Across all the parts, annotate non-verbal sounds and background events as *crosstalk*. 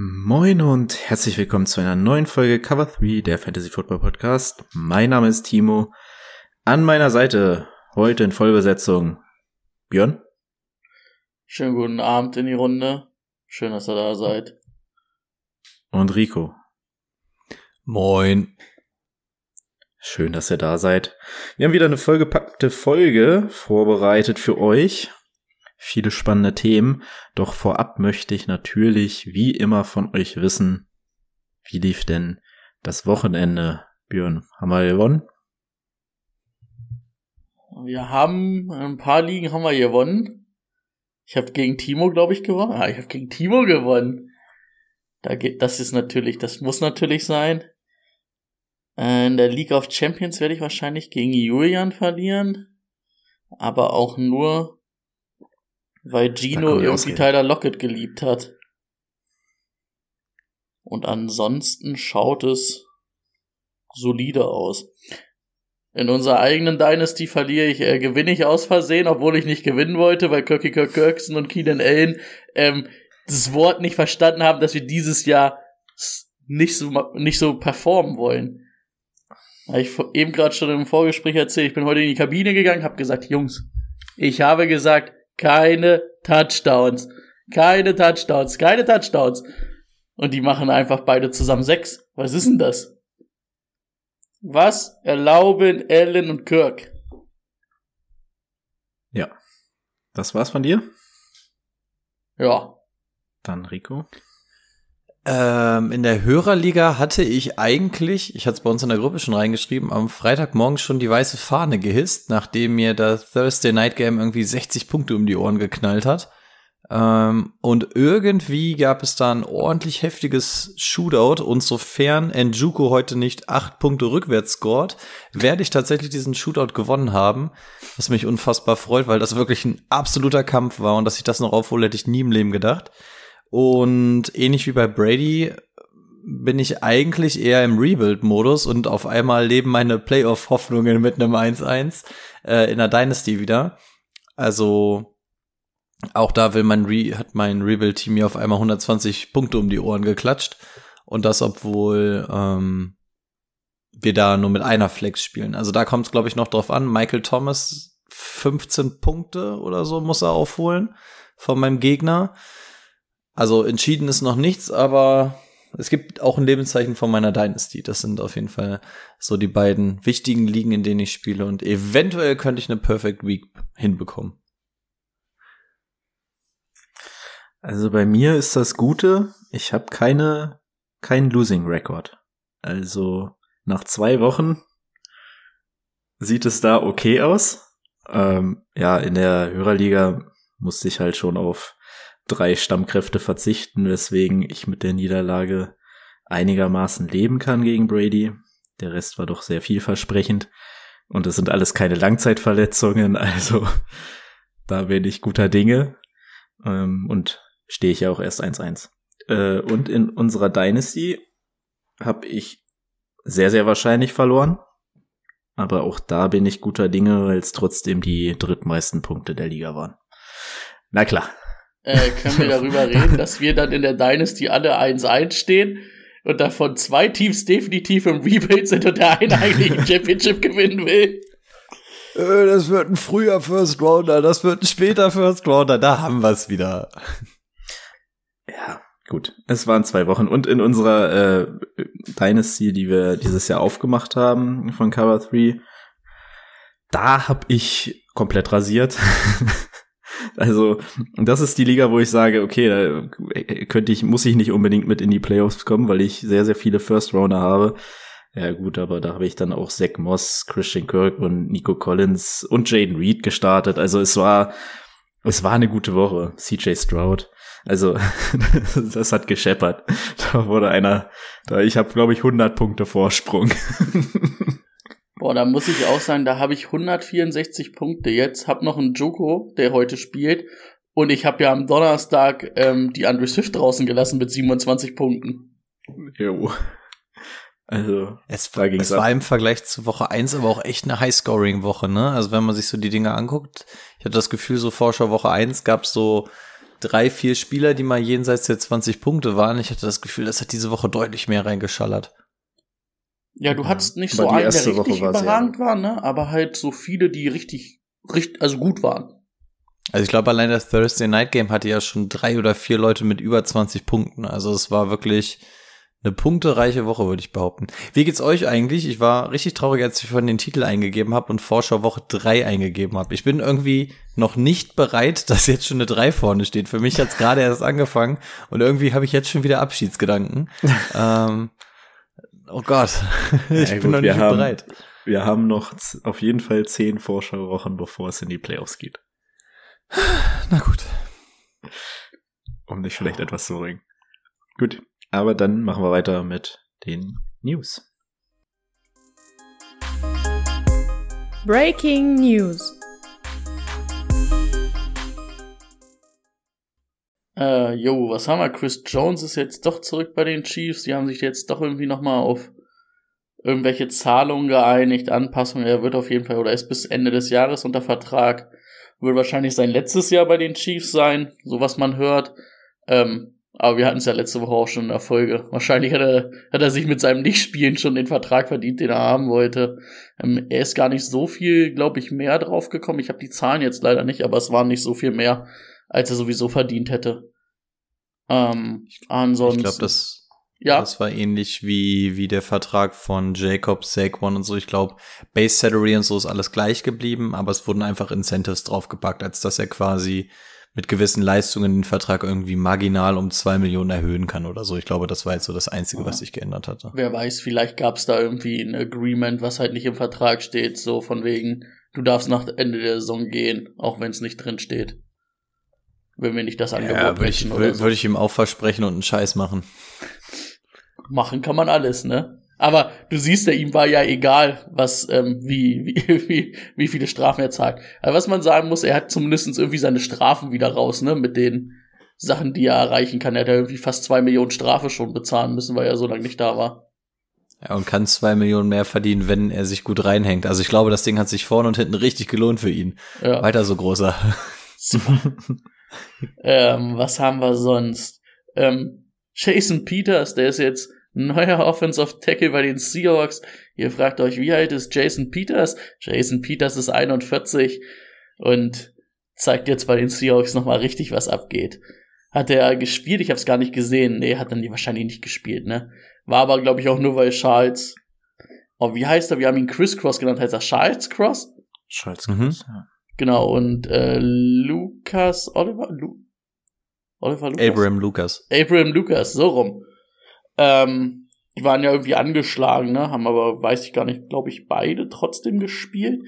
Moin und herzlich willkommen zu einer neuen Folge Cover 3 der Fantasy Football Podcast. Mein Name ist Timo. An meiner Seite heute in Vollbesetzung Björn. Schönen guten Abend in die Runde. Schön, dass ihr da seid. Und Rico. Moin. Schön, dass ihr da seid. Wir haben wieder eine vollgepackte Folge vorbereitet für euch viele spannende Themen. Doch vorab möchte ich natürlich wie immer von euch wissen, wie lief denn das Wochenende, Björn? Haben wir gewonnen? Wir haben ein paar Ligen haben wir gewonnen. Ich habe gegen Timo, glaube ich, gewonnen. Ah, ich habe gegen Timo gewonnen. Da geht, das ist natürlich, das muss natürlich sein. In der League of Champions werde ich wahrscheinlich gegen Julian verlieren. Aber auch nur, weil Gino irgendwie Tyler Lockett geliebt hat. Und ansonsten schaut es solide aus. In unserer eigenen Dynasty verliere ich, äh, gewinne ich aus Versehen, obwohl ich nicht gewinnen wollte, weil Kirky Kirk Kirkson und Keenan Allen ähm, das Wort nicht verstanden haben, dass wir dieses Jahr nicht so nicht so performen wollen. Habe ich eben gerade schon im Vorgespräch erzählt, ich bin heute in die Kabine gegangen, habe gesagt, Jungs, ich habe gesagt, keine Touchdowns. Keine Touchdowns, keine Touchdowns. Und die machen einfach beide zusammen sechs. Was ist denn das? Was erlauben Allen und Kirk? Ja. Das war's von dir? Ja. Dann Rico. Ähm, in der Hörerliga hatte ich eigentlich, ich hatte es bei uns in der Gruppe schon reingeschrieben, am Freitagmorgen schon die weiße Fahne gehisst, nachdem mir das Thursday Night Game irgendwie 60 Punkte um die Ohren geknallt hat. Ähm, und irgendwie gab es da ein ordentlich heftiges Shootout und sofern Njuku heute nicht acht Punkte rückwärts scored, werde ich tatsächlich diesen Shootout gewonnen haben, was mich unfassbar freut, weil das wirklich ein absoluter Kampf war und dass ich das noch aufhole, hätte ich nie im Leben gedacht. Und ähnlich wie bei Brady bin ich eigentlich eher im Rebuild-Modus und auf einmal leben meine Playoff-Hoffnungen mit einem 1-1 äh, in der Dynasty wieder. Also auch da will mein Re hat mein Rebuild-Team mir auf einmal 120 Punkte um die Ohren geklatscht. Und das, obwohl ähm, wir da nur mit einer Flex spielen. Also da kommt es, glaube ich, noch drauf an. Michael Thomas 15 Punkte oder so muss er aufholen von meinem Gegner. Also entschieden ist noch nichts, aber es gibt auch ein Lebenszeichen von meiner Dynasty. Das sind auf jeden Fall so die beiden wichtigen Ligen, in denen ich spiele. Und eventuell könnte ich eine Perfect Week hinbekommen. Also bei mir ist das Gute, ich habe keine kein Losing Record. Also nach zwei Wochen sieht es da okay aus. Ähm, ja, in der Hörerliga musste ich halt schon auf drei Stammkräfte verzichten, weswegen ich mit der Niederlage einigermaßen leben kann gegen Brady. Der Rest war doch sehr vielversprechend. Und es sind alles keine Langzeitverletzungen, *laughs* also da bin ich guter Dinge. Ähm, und stehe ich ja auch erst 1-1. Äh, und in unserer Dynasty habe ich sehr, sehr wahrscheinlich verloren. Aber auch da bin ich guter Dinge, weil es trotzdem die drittmeisten Punkte der Liga waren. Na klar, äh, können wir darüber *laughs* reden, dass wir dann in der Dynasty alle 1-1 stehen und davon zwei Teams definitiv im Rebuild sind und der eine eigentlich ein *laughs* Championship gewinnen will. Äh, das wird ein früher First Rounder, das wird ein später First Rounder, da haben wir es wieder. *laughs* Ja, gut. Es waren zwei Wochen. Und in unserer äh, Dynasty, die wir dieses Jahr aufgemacht haben von Cover 3, da hab ich komplett rasiert. Also, das ist die Liga, wo ich sage, okay, da könnte ich, muss ich nicht unbedingt mit in die Playoffs kommen, weil ich sehr, sehr viele First Rounder habe. Ja, gut, aber da habe ich dann auch Zach Moss, Christian Kirk und Nico Collins und Jaden Reed gestartet. Also es war, es war eine gute Woche. CJ Stroud. Also, *laughs* das hat gescheppert. Da wurde einer, da ich habe glaube ich 100 Punkte Vorsprung. *laughs* Boah, da muss ich auch sagen, da habe ich 164 Punkte jetzt, hab noch einen Joko, der heute spielt und ich habe ja am Donnerstag ähm, die Andre Swift draußen gelassen mit 27 Punkten. Jo. Also, es, war, es war im Vergleich zu Woche 1 aber auch echt eine High-Scoring-Woche, ne? Also wenn man sich so die Dinge anguckt, ich hatte das Gefühl, so Vorschau Woche 1 gab es so drei, vier Spieler, die mal jenseits der 20 Punkte waren. Ich hatte das Gefühl, das hat diese Woche deutlich mehr reingeschallert. Ja, du hattest nicht so einen, der richtig überragend war, ne? Aber halt so viele, die richtig, richtig, also gut waren. Also ich glaube, allein das Thursday Night Game hatte ja schon drei oder vier Leute mit über 20 Punkten. Also es war wirklich eine punktereiche Woche, würde ich behaupten. Wie geht's euch eigentlich? Ich war richtig traurig, als ich von den Titel eingegeben habe und Vorschau Woche 3 eingegeben habe. Ich bin irgendwie noch nicht bereit, *laughs* dass jetzt schon eine 3 vorne steht. Für mich hat's gerade erst angefangen und irgendwie habe ich jetzt schon wieder Abschiedsgedanken. *laughs* ähm, oh Gott, *laughs* ich ja, bin gut, noch nicht haben, bereit. Wir haben noch auf jeden Fall zehn Vorschauwochen, bevor es in die Playoffs geht. *sighs* Na gut. Um dich vielleicht etwas zu bringen. Gut, aber dann machen wir weiter mit den News. Breaking News. Äh, was haben wir? Chris Jones ist jetzt doch zurück bei den Chiefs. Die haben sich jetzt doch irgendwie nochmal auf irgendwelche Zahlungen geeinigt, Anpassungen. Er wird auf jeden Fall oder ist bis Ende des Jahres unter Vertrag. Wird wahrscheinlich sein letztes Jahr bei den Chiefs sein, so was man hört. Ähm, aber wir hatten es ja letzte Woche auch schon in der Folge. Wahrscheinlich hat er, hat er sich mit seinem Nichtspielen schon den Vertrag verdient, den er haben wollte. Ähm, er ist gar nicht so viel, glaube ich, mehr drauf gekommen. Ich habe die Zahlen jetzt leider nicht, aber es waren nicht so viel mehr, als er sowieso verdient hätte. Ähm, ansonsten. Ich glaube, das, ja. das war ähnlich wie, wie der Vertrag von Jacob, Saquon und so. Ich glaube, Base Salary und so ist alles gleich geblieben, aber es wurden einfach Incentives draufgepackt, als dass er quasi mit gewissen Leistungen den Vertrag irgendwie marginal um zwei Millionen erhöhen kann oder so. Ich glaube, das war jetzt so das Einzige, was sich geändert hatte. Wer weiß, vielleicht gab es da irgendwie ein Agreement, was halt nicht im Vertrag steht, so von wegen, du darfst nach Ende der Saison gehen, auch wenn es nicht drin steht. Wenn wir nicht das Angebot ja, würde ich, würd, so. würde ich ihm auch versprechen und einen Scheiß machen. Machen kann man alles, ne? Aber du siehst ja, ihm war ja egal, was, ähm, wie, wie, *laughs* wie, wie viele Strafen er zahlt. Aber was man sagen muss, er hat zumindest irgendwie seine Strafen wieder raus, ne, mit den Sachen, die er erreichen kann. Er hat ja irgendwie fast zwei Millionen Strafe schon bezahlen müssen, weil er so lange nicht da war. Ja, und kann zwei Millionen mehr verdienen, wenn er sich gut reinhängt. Also ich glaube, das Ding hat sich vorne und hinten richtig gelohnt für ihn. Ja. Weiter so großer. *laughs* ähm, was haben wir sonst? Ähm, Jason Peters, der ist jetzt neuer *laughs* Offensive Tackle bei den Seahawks. Ihr fragt euch, wie alt ist Jason Peters? Jason Peters ist 41 und zeigt jetzt bei den Seahawks nochmal richtig, was abgeht. Hat er gespielt? Ich habe es gar nicht gesehen. Nee, hat dann die wahrscheinlich nicht gespielt, ne? War aber, glaube ich, auch nur, weil Charles. Oh, wie heißt er? Wir haben ihn Chris Cross genannt. Heißt er Charles Cross? Charles mhm. Cross, ja. Genau, und äh, Lucas Oliver? Lu Oliver Lucas? Abraham Lucas. Abraham Lucas, so rum. Ähm, die waren ja irgendwie angeschlagen, ne? Haben aber, weiß ich gar nicht, glaube ich, beide trotzdem gespielt.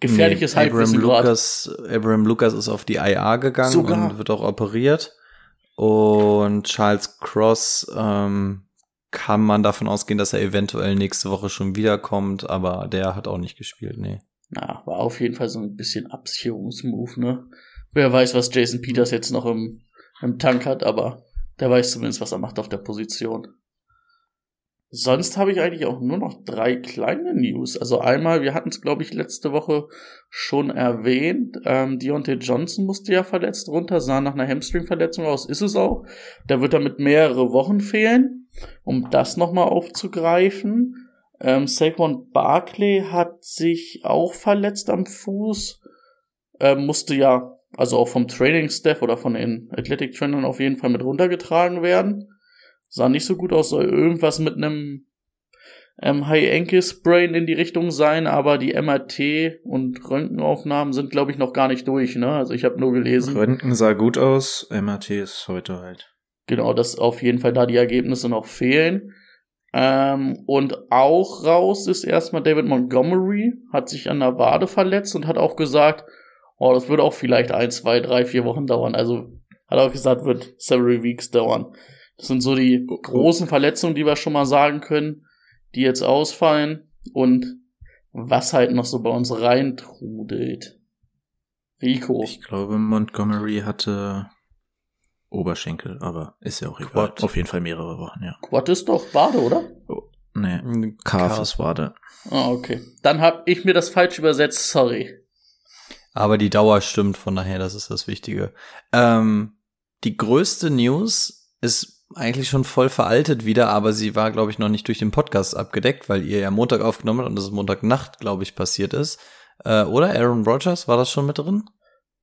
Gefährliches nee, Halbwissen Abraham Lucas, Abraham Lucas ist auf die IA gegangen Sogar. und wird auch operiert. Und Charles Cross ähm, kann man davon ausgehen, dass er eventuell nächste Woche schon wiederkommt, aber der hat auch nicht gespielt, nee. Na, war auf jeden Fall so ein bisschen Absicherungsmove, ne? Wer weiß, was Jason Peters jetzt noch im, im Tank hat, aber der weiß zumindest, was er macht auf der Position. Sonst habe ich eigentlich auch nur noch drei kleine News. Also einmal, wir hatten es, glaube ich, letzte Woche schon erwähnt. Ähm, Deontay Johnson musste ja verletzt runter, sah nach einer Hamstring-Verletzung aus, ist es auch. Da wird damit mehrere Wochen fehlen, um das nochmal aufzugreifen. Ähm, Saquon Barkley hat sich auch verletzt am Fuß. Ähm, musste ja, also auch vom Training-Staff oder von den Athletic-Trainern auf jeden Fall mit runtergetragen werden sah nicht so gut aus, soll irgendwas mit einem ähm, High Ankle Sprain in die Richtung sein, aber die MRT und Röntgenaufnahmen sind, glaube ich, noch gar nicht durch, ne? Also ich habe nur gelesen. Röntgen sah gut aus, MRT ist heute halt. Genau, dass auf jeden Fall da die Ergebnisse noch fehlen. Ähm, und auch raus ist erstmal David Montgomery, hat sich an der Wade verletzt und hat auch gesagt, oh, das würde auch vielleicht ein, zwei, drei, vier Wochen dauern. Also Hat auch gesagt, wird several weeks dauern. Das sind so die großen Verletzungen, die wir schon mal sagen können, die jetzt ausfallen und was halt noch so bei uns reintrudelt. Rico. Ich glaube, Montgomery hatte Oberschenkel, aber ist ja auch egal. Quad. Auf jeden Fall mehrere Wochen, ja. Quad ist doch Wade, oder? Nee, Calf ist Wade. Ah, okay. Dann hab ich mir das falsch übersetzt, sorry. Aber die Dauer stimmt, von daher, das ist das Wichtige. Ähm, die größte News ist eigentlich schon voll veraltet wieder, aber sie war, glaube ich, noch nicht durch den Podcast abgedeckt, weil ihr ja Montag aufgenommen habt und das ist Montagnacht, glaube ich, passiert ist. Äh, oder Aaron Rodgers, war das schon mit drin?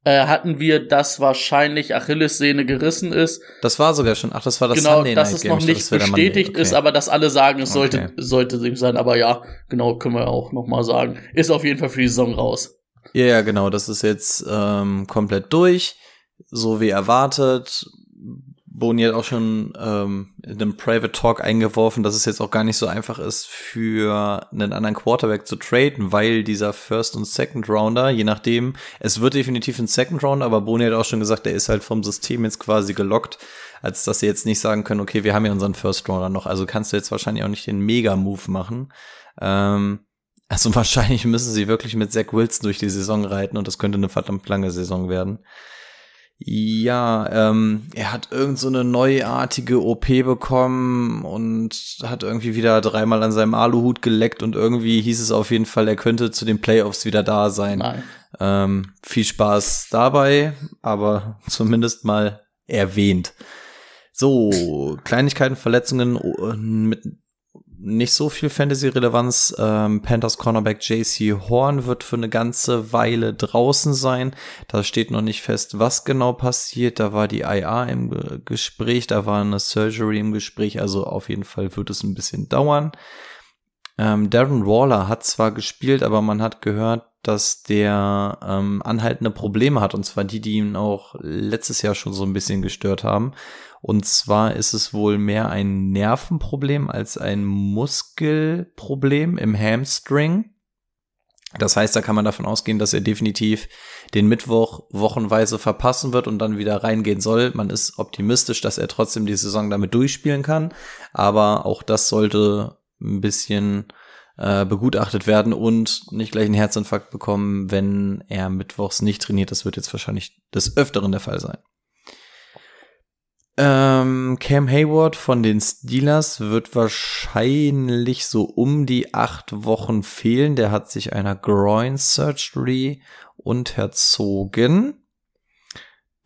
Äh, hatten wir, dass wahrscheinlich Achillessehne gerissen ist. Das war sogar schon, ach, das war das genau, Sunday dass Night es Game. noch Ich nicht dachte, das wäre der Monday. bestätigt Okay. ist, aber dass alle sagen, es sollte, Okay. sollte sein. Aber ja, genau, können wir auch noch mal sagen. Ist auf jeden Fall für die Saison raus. Ja, ja, genau. Das ist jetzt ähm, komplett durch, so wie erwartet. Boni hat auch schon ähm, in einem Private Talk eingeworfen, dass es jetzt auch gar nicht so einfach ist, für einen anderen Quarterback zu traden, weil dieser First- und Second-Rounder, je nachdem, es wird definitiv ein Second-Rounder, aber Boni hat auch schon gesagt, der ist halt vom System jetzt quasi gelockt, als dass sie jetzt nicht sagen können, okay, wir haben ja unseren First-Rounder noch, also kannst du jetzt wahrscheinlich auch nicht den Mega-Move machen. Ähm, also *laughs* wahrscheinlich müssen sie wirklich mit Zach Wilson durch die Saison reiten und das könnte eine verdammt lange Saison werden. Ja, ähm, er hat irgend so eine neuartige OP bekommen und hat irgendwie wieder dreimal an seinem Aluhut geleckt und irgendwie hieß es auf jeden Fall, er könnte zu den Playoffs wieder da sein. Nein. Ähm, viel Spaß dabei, aber *laughs* zumindest mal erwähnt. So, Kleinigkeiten, Verletzungen oh, mit nicht so viel Fantasy-Relevanz. Ähm, Panthers Cornerback JC Horn wird für eine ganze Weile draußen sein. Da steht noch nicht fest, was genau passiert. Da war die IA im Ge- Gespräch, da war eine Surgery im Gespräch. Also auf jeden Fall wird es ein bisschen dauern. Ähm, Darren Waller hat zwar gespielt, aber man hat gehört, dass der ähm, anhaltende Probleme hat. Und zwar die, die ihn auch letztes Jahr schon so ein bisschen gestört haben. Und zwar ist es wohl mehr ein Nervenproblem als ein Muskelproblem im Hamstring. Das heißt, da kann man davon ausgehen, dass er definitiv den Mittwoch wochenweise verpassen wird und dann wieder reingehen soll. Man ist optimistisch, dass er trotzdem die Saison damit durchspielen kann. Aber auch das sollte ein bisschen äh, begutachtet werden und nicht gleich einen Herzinfarkt bekommen, wenn er mittwochs nicht trainiert. Das wird jetzt wahrscheinlich des Öfteren der Fall sein. Ähm, Cam Hayward von den Steelers wird wahrscheinlich so um die acht Wochen fehlen. Der hat sich einer Groin Surgery unterzogen.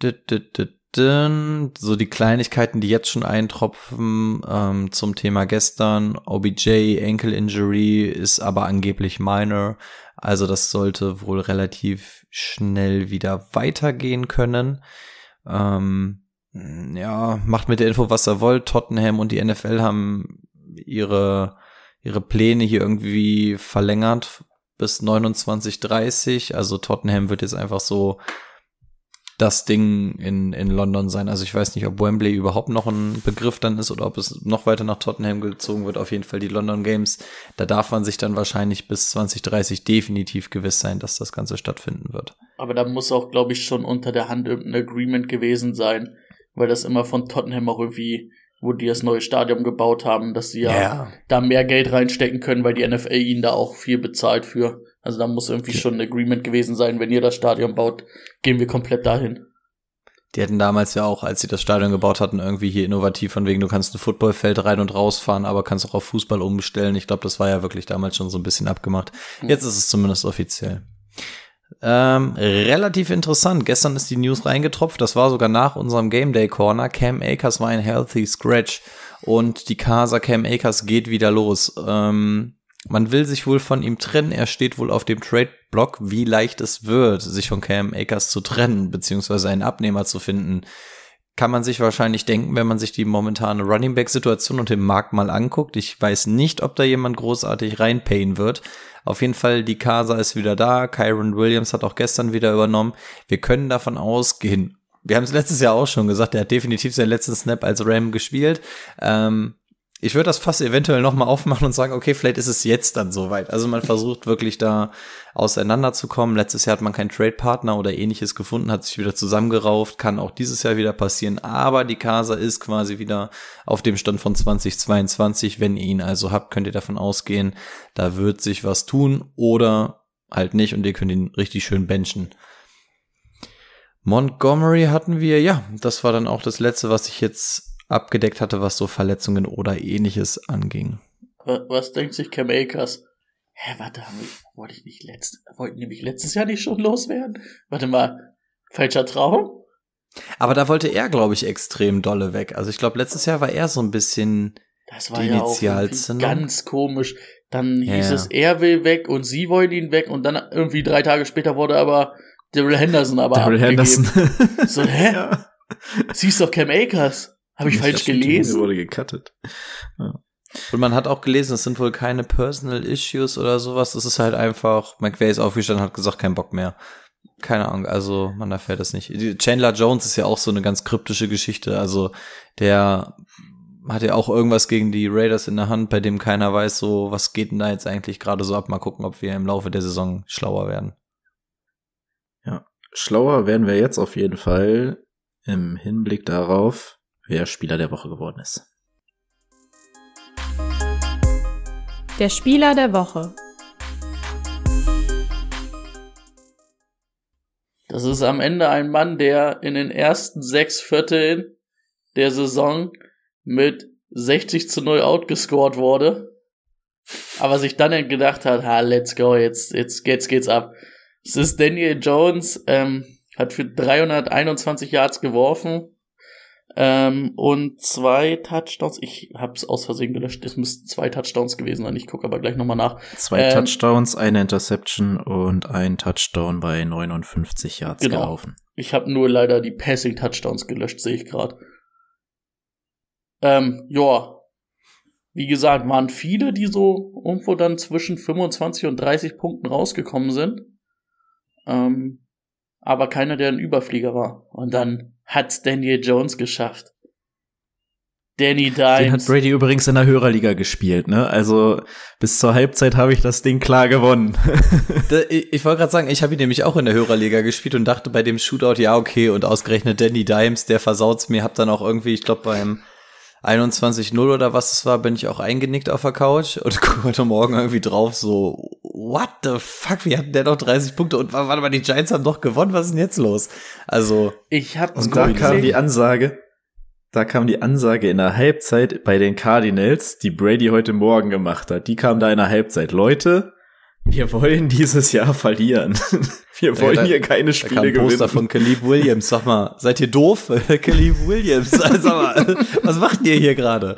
So die Kleinigkeiten, die jetzt schon eintropfen ähm, zum Thema gestern. OBJ Ankle Injury ist aber angeblich minor. Also das sollte wohl relativ schnell wieder weitergehen können. Ähm, ja, macht mit der Info, was er wollt. Tottenham und die NFL haben ihre, ihre Pläne hier irgendwie verlängert bis 29.30. Also Tottenham wird jetzt einfach so das Ding in, in London sein. Also ich weiß nicht, ob Wembley überhaupt noch ein Begriff dann ist oder ob es noch weiter nach Tottenham gezogen wird. Auf jeden Fall die London Games. Da darf man sich dann wahrscheinlich bis 2030 definitiv gewiss sein, dass das Ganze stattfinden wird. Aber da muss auch, glaube ich, schon unter der Hand irgendein Agreement gewesen sein, weil das immer von Tottenham auch irgendwie, wo die das neue Stadion gebaut haben, dass sie ja, da mehr Geld reinstecken können, weil die NFL ihnen da auch viel bezahlt für. Also da muss irgendwie schon ein Agreement gewesen sein, wenn ihr das Stadion baut, gehen wir komplett dahin. Die hatten damals ja auch, als sie das Stadion gebaut hatten, irgendwie hier innovativ von wegen, du kannst ein Footballfeld rein und rausfahren, aber kannst auch auf Fußball umstellen. Ich glaube, das war ja wirklich damals schon so ein bisschen abgemacht. Jetzt ist es zumindest offiziell. Ähm, relativ interessant. Gestern ist die News reingetropft. Das war sogar nach unserem Game Day Corner. Cam Akers war ein healthy scratch und die Casa Cam Akers geht wieder los. Ähm, man will sich wohl von ihm trennen. Er steht wohl auf dem Trade-Block, wie leicht es wird, sich von Cam Akers zu trennen, beziehungsweise einen Abnehmer zu finden. Kann man sich wahrscheinlich denken, wenn man sich die momentane Running Back-Situation und den Markt mal anguckt. Ich weiß nicht, ob da jemand großartig reinpayen wird. Auf jeden Fall, die Casa ist wieder da. Kyron Williams hat auch gestern wieder übernommen. Wir können davon ausgehen. Wir haben es letztes Jahr auch schon gesagt, er hat definitiv seinen letzten Snap als Ram gespielt. Ähm, ich würde das Fass eventuell noch mal aufmachen und sagen, okay, vielleicht ist es jetzt dann soweit. Also man versucht wirklich da auseinanderzukommen. Letztes Jahr hat man keinen Trade-Partner oder ähnliches gefunden, hat sich wieder zusammengerauft, kann auch dieses Jahr wieder passieren. Aber die Casa ist quasi wieder auf dem Stand von 2022. Wenn ihr ihn also habt, könnt ihr davon ausgehen, da wird sich was tun oder halt nicht und ihr könnt ihn richtig schön benchen. Montgomery hatten wir, ja, das war dann auch das letzte, was ich jetzt abgedeckt hatte, was so Verletzungen oder ähnliches anging. Was denkt sich Cam Akers? Hä, warte, wollte ich nicht letzt, wollten nämlich letztes Jahr nicht schon loswerden? Warte mal, falscher Traum? Aber da wollte er, glaube ich, extrem dolle weg. Also ich glaube, letztes Jahr war er so ein bisschen das war ja auch ganz komisch. Dann hieß ja. es, er will weg und sie wollen ihn weg und dann irgendwie drei Tage später wurde aber Daryl Henderson aber Daryl Henderson. so, hä? *laughs* Ja. Sie ist doch Cam Akers. Habe ich, falsch gelesen? wurde gecuttet. Ja. Und man hat auch gelesen, es sind wohl keine Personal Issues oder sowas. Es ist halt einfach, McVay ist aufgestanden und hat gesagt, kein Bock mehr. Keine Ahnung, also man erfährt das nicht. Chandler Jones ist ja auch so eine ganz kryptische Geschichte. Also der hat ja auch irgendwas gegen die Raiders in der Hand, bei dem keiner weiß, so was geht denn da jetzt eigentlich gerade so ab. Mal gucken, ob wir im Laufe der Saison schlauer werden. Ja, schlauer werden wir jetzt auf jeden Fall im Hinblick darauf, wer Spieler der Woche geworden ist. Der Spieler der Woche. Das ist am Ende ein Mann, der in den ersten sechs Vierteln der Saison mit 60 zu 0 outgescored wurde, aber sich dann gedacht hat, ha, let's go, jetzt, jetzt, jetzt geht's ab. Es ist Daniel Jones, ähm, hat für 321 Yards geworfen, ähm, und zwei Touchdowns. Ich habe es aus Versehen gelöscht. Es müssten zwei Touchdowns gewesen sein. Ich gucke aber gleich nochmal nach. Zwei ähm, Touchdowns, eine Interception und ein Touchdown bei 59 Yards genau. gelaufen. Ich habe nur leider die Passing Touchdowns gelöscht, sehe ich gerade. Ähm, ja. Wie gesagt, waren viele, die so irgendwo dann zwischen 25 und 30 Punkten rausgekommen sind. Ähm, aber keiner, der ein Überflieger war. Und dann hat's Daniel Jones geschafft. Danny Dimes. Den hat Brady übrigens in der Hörerliga gespielt, ne? Also bis zur Halbzeit habe ich das Ding klar gewonnen. *laughs* ich, ich wollte gerade sagen, ich habe ihn nämlich auch in der Hörerliga gespielt und dachte bei dem Shootout, ja, okay, und ausgerechnet Danny Dimes, der versaut's mir, hab dann auch irgendwie, ich glaube beim 21-0 oder was es war, bin ich auch eingenickt auf der Couch und *laughs* gucke heute Morgen irgendwie drauf, so, what the fuck, wie hatten der noch 30 Punkte und warte mal, die Giants haben doch gewonnen, was ist denn jetzt los? Also. Ich hab Und da kam die Ansage, da kam die Ansage in der Halbzeit bei den Cardinals, die Brady heute Morgen gemacht hat. Die kam da in der Halbzeit. Leute, wir wollen dieses Jahr verlieren. *laughs* Wir wollen ja, da, hier keine Spiele da kam gewinnen. Poster von Caleb Williams. Sag mal, seid ihr doof? *laughs* Caleb Williams. *laughs* Also, mal, was macht ihr hier gerade?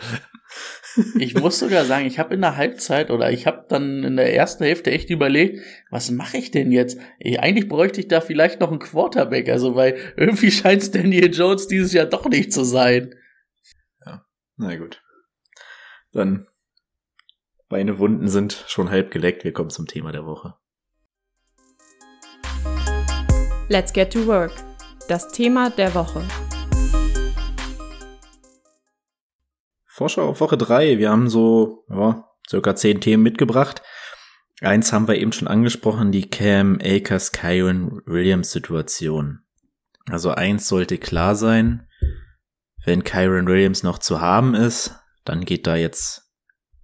Ich muss sogar sagen, ich habe in der Halbzeit oder ich habe dann in der ersten Hälfte echt überlegt, was mache ich denn jetzt? Ich, eigentlich bräuchte ich da vielleicht noch einen Quarterback, also weil irgendwie *laughs* scheint Daniel Jones dieses Jahr doch nicht zu sein. Ja, na gut. Dann meine Wunden sind schon halb geleckt. Wir kommen zum Thema der Woche. Let's get to work. Das Thema der Woche. Vorschau auf Woche 3. Wir haben so ja, circa zehn Themen mitgebracht. Eins haben wir eben schon angesprochen, die Cam Akers Kyron Williams Situation. Also eins sollte klar sein, wenn Kyron Williams noch zu haben ist, dann geht da jetzt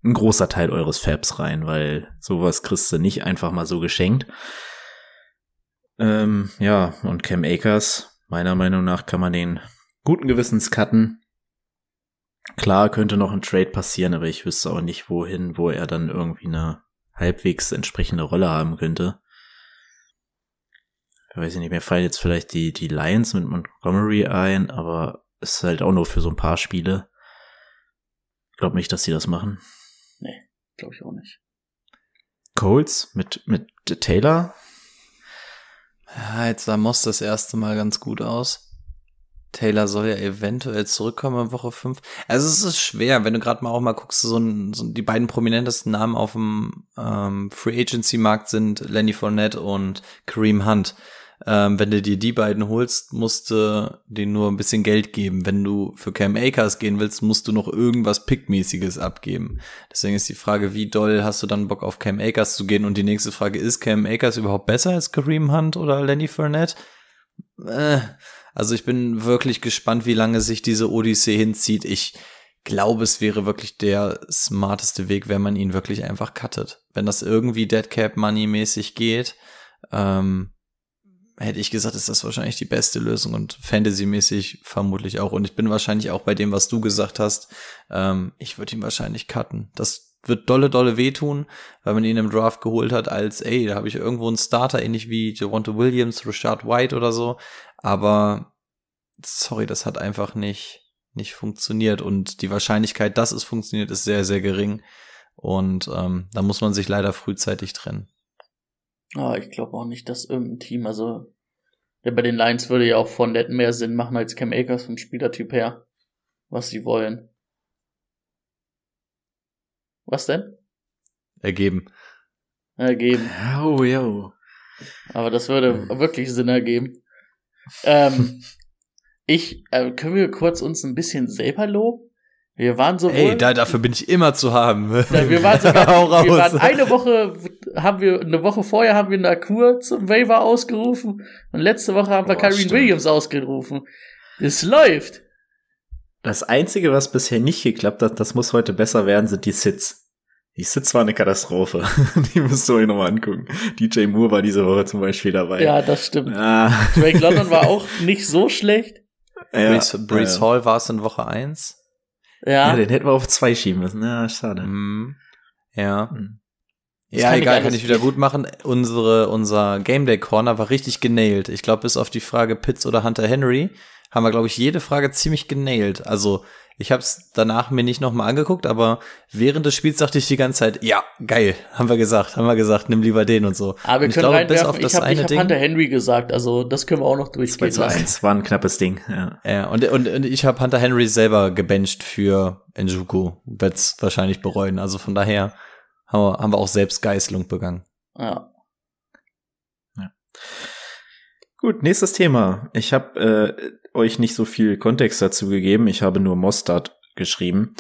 ein großer Teil eures Fabs rein, weil sowas kriegst du nicht einfach mal so geschenkt. Ähm, ja, und Cam Akers, meiner Meinung nach kann man den guten Gewissens cutten. Klar könnte noch ein Trade passieren, aber ich wüsste auch nicht wohin, wo er dann irgendwie eine halbwegs entsprechende Rolle haben könnte. Ich weiß nicht, mir fallen jetzt vielleicht die, die Lions mit Montgomery ein, aber es ist halt auch nur für so ein paar Spiele. Ich glaube nicht, dass sie das machen. Nee, glaube ich auch nicht. Coles mit, mit Taylor? Ja, jetzt sah Moss das erste Mal ganz gut aus. Taylor soll ja eventuell zurückkommen in Woche 5. Also es ist schwer, wenn du gerade mal auch mal guckst, so, ein, so die beiden prominentesten Namen auf dem ähm, Free Agency Markt sind Lenny Fournette und Kareem Hunt. ähm, wenn du dir die beiden holst, musst du denen nur ein bisschen Geld geben. Wenn du für Cam Akers gehen willst, musst du noch irgendwas Pickmäßiges abgeben. Deswegen ist die Frage, wie doll hast du dann Bock auf Cam Akers zu gehen? Und die nächste Frage ist, Cam Akers überhaupt besser als Kareem Hunt oder Lenny Fournette? Äh, also ich bin wirklich gespannt, wie lange sich diese Odyssee hinzieht. Ich glaube, es wäre wirklich der smarteste Weg, wenn man ihn wirklich einfach cuttet. Wenn das irgendwie Deadcap Money mäßig geht, ähm, hätte ich gesagt, ist das wahrscheinlich die beste Lösung und Fantasy-mäßig vermutlich auch. Und ich bin wahrscheinlich auch bei dem, was du gesagt hast. Ähm, ich würde ihn wahrscheinlich cutten. Das wird dolle, dolle wehtun, weil man ihn im Draft geholt hat als, ey, da habe ich irgendwo einen Starter, ähnlich wie Javonte Williams, Richard White oder so. Aber sorry, das hat einfach nicht, nicht funktioniert. Und die Wahrscheinlichkeit, dass es funktioniert, ist sehr, sehr gering. Und ähm, da muss man sich leider frühzeitig trennen. Ah, ich glaube auch nicht, dass irgendein Team, also ja, bei den Lions würde ja auch von Net mehr Sinn machen als Cam Akers vom Spielertyp her, was sie wollen. Was denn? Ergeben. Ergeben. Oh, yo. Aber das würde wirklich Sinn ergeben. Ähm, ich, äh, können wir kurz uns ein bisschen selber loben? Wir waren so. Ey, da, dafür bin ich immer zu haben. Ja, wir waren *laughs* sogar, wir waren eine Woche, haben wir, eine Woche vorher haben wir Nakur zum Waiver ausgerufen und letzte Woche haben wir Kyrie stimmt. Williams ausgerufen. Es läuft. Das Einzige, was bisher nicht geklappt hat, das muss heute besser werden, sind die Sits. Die Sits war eine Katastrophe. *laughs* die musst du euch nochmal angucken. DJ Moore war diese Woche zum Beispiel dabei. Ja, das stimmt. Ah, Drake *laughs* London war auch nicht so schlecht. ja, Brees, Brees ja. Hall war es in Woche eins. Ja. Ja, den hätten wir auf zwei schieben müssen. Ja, schade. Mhm. Ja. Hm. Ja, kann ich egal, kann ich wieder gut machen. Unsere, unser Game Day Corner war richtig genailt. Ich glaube, bis auf die Frage Pitts oder Hunter Henry haben wir, glaube ich, jede Frage ziemlich genailt. Also, ich habe es danach mir nicht nochmal angeguckt, aber während des Spiels dachte ich die ganze Zeit, ja, geil, haben wir gesagt, haben wir gesagt, nimm lieber den und so. Aber wir und ich können glaube, bis reinwerfen, auf das ich eine hab Ding. Hunter Henry gesagt, also das können wir auch noch 2 durchgehen zu lassen. 1. War ein knappes Ding. Ja. Ja, und, und, und ich habe Hunter Henry selber gebencht für Njuku. Wird's wahrscheinlich bereuen. Also von daher haben wir, haben wir auch selbst Geißelung begangen. Ja. Gut, nächstes Thema. Ich habe äh, euch nicht so viel Kontext dazu gegeben. Ich habe nur Mostard geschrieben.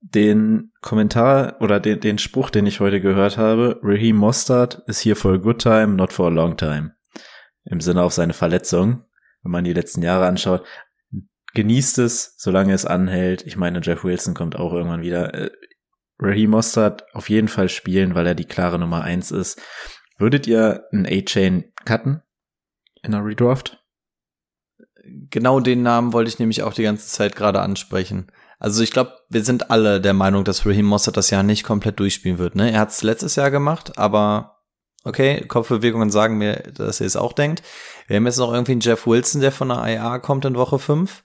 Den Kommentar oder den, den Spruch, den ich heute gehört habe, Raheem Mostard is here for a good time, not for a long time. Im Sinne auf seine Verletzung. Wenn man die letzten Jahre anschaut, genießt es, solange es anhält. Ich meine, Jeff Wilson kommt auch irgendwann wieder. Äh, Raheem Mostard auf jeden Fall spielen, weil er die klare Nummer eins ist. Würdet ihr einen A-Chain cutten? In einer Redraft? Genau den Namen wollte ich nämlich auch die ganze Zeit gerade ansprechen. Also ich glaube, wir sind alle der Meinung, dass Raheem Mossad das Jahr nicht komplett durchspielen wird. Ne? Er hat es letztes Jahr gemacht, aber okay, Kopfbewegungen sagen mir, dass er es auch denkt. Wir haben jetzt noch irgendwie einen Jeff Wilson, der von der IA kommt in Woche 5.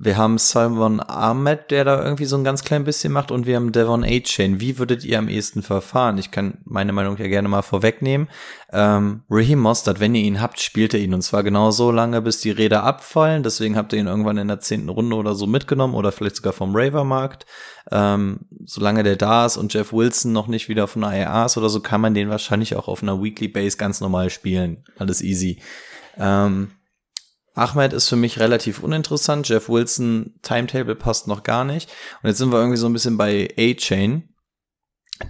Wir haben Simon Ahmed, der da irgendwie so ein ganz klein bisschen macht und wir haben Devon A-Chain. Wie würdet ihr am ehesten verfahren? Ich kann meine Meinung ja gerne mal vorwegnehmen. Ähm, Raheem Mostert, wenn ihr ihn habt, spielt er ihn und zwar genau so lange, bis die Räder abfallen. Deswegen habt ihr ihn irgendwann in der zehnten Runde oder so mitgenommen oder vielleicht sogar vom Raver-Markt. Ähm, solange der da ist und Jeff Wilson noch nicht wieder von der IA ist oder so, kann man den wahrscheinlich auch auf einer Weekly Base ganz normal spielen. Alles easy. Ähm, Ahmed ist für mich relativ uninteressant. Jeff Wilson Timetable passt noch gar nicht. Und jetzt sind wir irgendwie so ein bisschen bei A-Chain.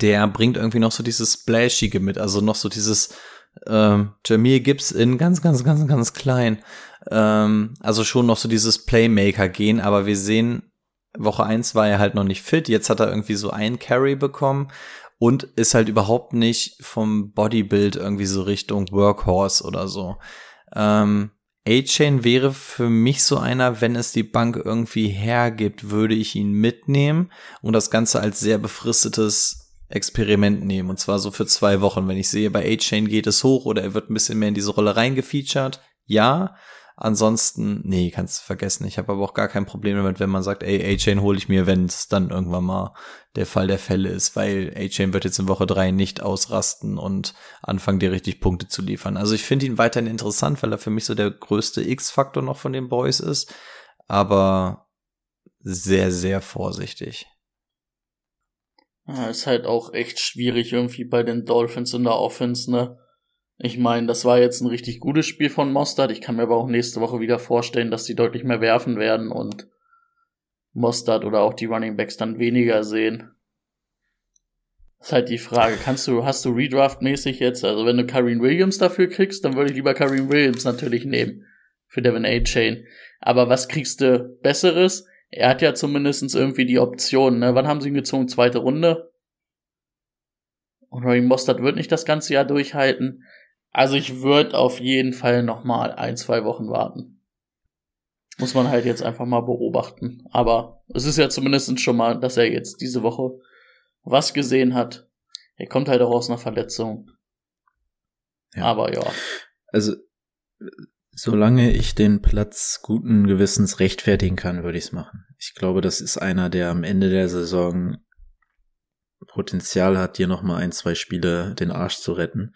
Der bringt irgendwie noch so dieses Splashige mit, also noch so dieses ähm, Jameer Gibbs in ganz, ganz, ganz, ganz klein. Ähm, also schon noch so dieses Playmaker-Gehen, aber wir sehen, Woche eins war er halt noch nicht fit. Jetzt hat er irgendwie so einen Carry bekommen und ist halt überhaupt nicht vom Bodybuild irgendwie so Richtung Workhorse oder so. Ähm, A-Chain wäre für mich so einer, wenn es die Bank irgendwie hergibt, würde ich ihn mitnehmen und das Ganze als sehr befristetes Experiment nehmen. Und zwar so für zwei Wochen. Wenn ich sehe, bei A-Chain geht es hoch oder er wird ein bisschen mehr in diese Rolle reingefeatured, ja. Ansonsten, nee, kannst du vergessen. Ich habe aber auch gar kein Problem damit, wenn man sagt, ey, A-Chain hole ich mir, wenn es dann irgendwann mal der Fall der Fälle ist, weil A-Chain wird jetzt in Woche drei nicht ausrasten und anfangen, dir richtig Punkte zu liefern. Also ich finde ihn weiterhin interessant, weil er für mich so der größte X-Faktor noch von den Boys ist, aber sehr, sehr vorsichtig. Ja, ist halt auch echt schwierig irgendwie bei den Dolphins in der Offense, ne? Ich meine, das war jetzt ein richtig gutes Spiel von Mostard. Ich kann mir aber auch nächste Woche wieder vorstellen, dass die deutlich mehr werfen werden und Mostard oder auch die Running Backs dann weniger sehen. Das ist halt die Frage, kannst du, hast du Redraft-mäßig jetzt, also wenn du Kareem Williams dafür kriegst, dann würde ich lieber Kareem Williams natürlich nehmen. Für Devin A-Chain. Aber was kriegst du Besseres? Er hat ja zumindest irgendwie die Option, ne? Wann haben sie ihn gezogen? Zweite Runde? Und Raheem Mostert wird nicht das ganze Jahr durchhalten. Also ich würde auf jeden Fall noch mal ein, zwei Wochen warten. Muss man halt jetzt einfach mal beobachten. Aber es ist ja zumindest schon mal, dass er jetzt diese Woche was gesehen hat. Er kommt halt auch aus einer Verletzung. Ja. Aber ja. Also, solange ich den Platz guten Gewissens rechtfertigen kann, würde ich es machen. Ich glaube, das ist einer, der am Ende der Saison Potenzial hat, dir noch mal ein, zwei Spiele den Arsch zu retten.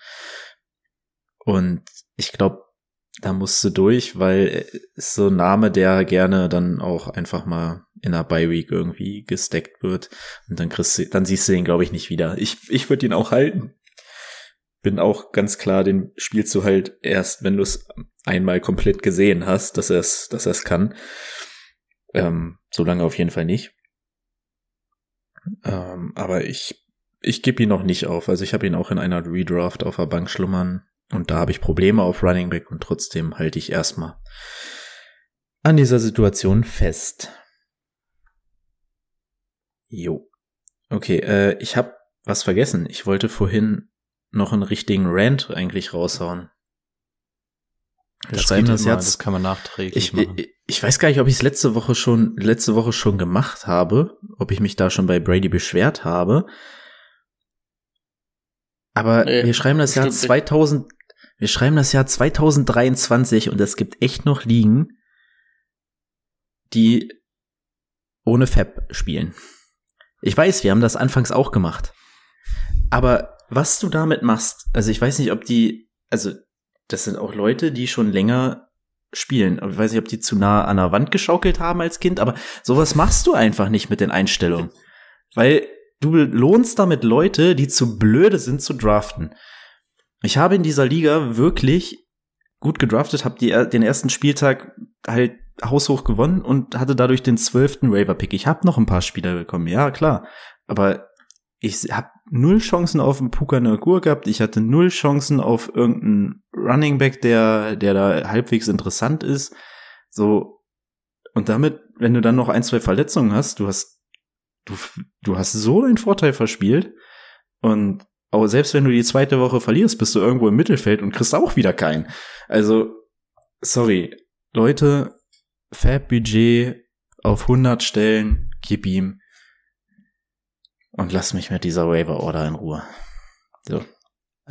Und ich glaube, da musst du durch, weil ist so ein Name, der gerne dann auch einfach mal in einer Bye Week irgendwie gesteckt wird und dann kriegst du, dann siehst du den glaube ich nicht wieder. Ich ich würde ihn auch halten. Bin auch ganz klar, den spielst du halt erst, wenn du es einmal komplett gesehen hast, dass er es, dass er es kann. Ähm, so lange auf jeden Fall nicht. Ähm, aber ich ich gebe ihn noch nicht auf. Also ich habe ihn auch in einer Redraft auf der Bank schlummern und da habe ich Probleme auf Running Back und trotzdem halte ich erstmal an dieser Situation fest. Jo. Okay, äh, ich habe was vergessen. Ich wollte vorhin noch einen richtigen Rant eigentlich raushauen. Wir das schreiben das jetzt. Das kann man nachträglich ich, machen. Ich, ich weiß gar nicht, ob ich es letzte Woche schon letzte Woche schon gemacht habe, ob ich mich da schon bei Brady beschwert habe. Aber nee, wir schreiben das Jahr 2000, wir schreiben das Jahr 2023 und es gibt echt noch Ligen, die ohne Fab spielen. Ich weiß, wir haben das anfangs auch gemacht. Aber was du damit machst, also ich weiß nicht, ob die, also das sind auch Leute, die schon länger spielen. Ich weiß nicht, ob die zu nah an der Wand geschaukelt haben als Kind, aber sowas machst du einfach nicht mit den Einstellungen. Weil du lohnst damit Leute, die zu blöde sind zu draften. Ich habe in dieser Liga wirklich gut gedraftet, habe den ersten Spieltag halt haushoch gewonnen und hatte dadurch den zwölften Waiver-Pick. Ich habe noch ein paar Spieler bekommen, ja klar. Aber ich habe null Chancen auf einen Puka Nagur gehabt. Ich hatte null Chancen auf irgendeinen Running Back, der, der da halbwegs interessant ist. So. Und damit, wenn du dann noch ein, zwei Verletzungen hast, du hast, du, du hast so einen Vorteil verspielt. Und aber selbst wenn du die zweite Woche verlierst, bist du irgendwo im Mittelfeld und kriegst auch wieder keinen. Also, sorry. Leute, Fab-Budget auf 100 Stellen, gib ihm. Und lass mich mit dieser Waiver-Order in Ruhe. So.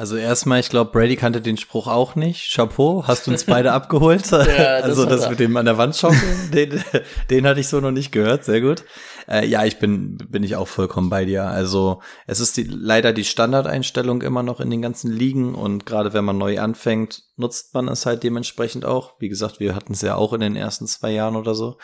Also erstmal, ich glaube, Brady kannte den Spruch auch nicht. Chapeau, hast du uns beide *laughs* abgeholt? Ja, das *laughs* also das mit dem an der Wand schaukeln, *laughs* den, den hatte ich so noch nicht gehört. Sehr gut. Äh, ja, ich bin bin ich auch vollkommen bei dir. Also es ist die, leider die Standardeinstellung immer noch in den ganzen Ligen und gerade wenn man neu anfängt, nutzt man es halt dementsprechend auch. Wie gesagt, wir hatten es ja auch in den ersten zwei Jahren oder so.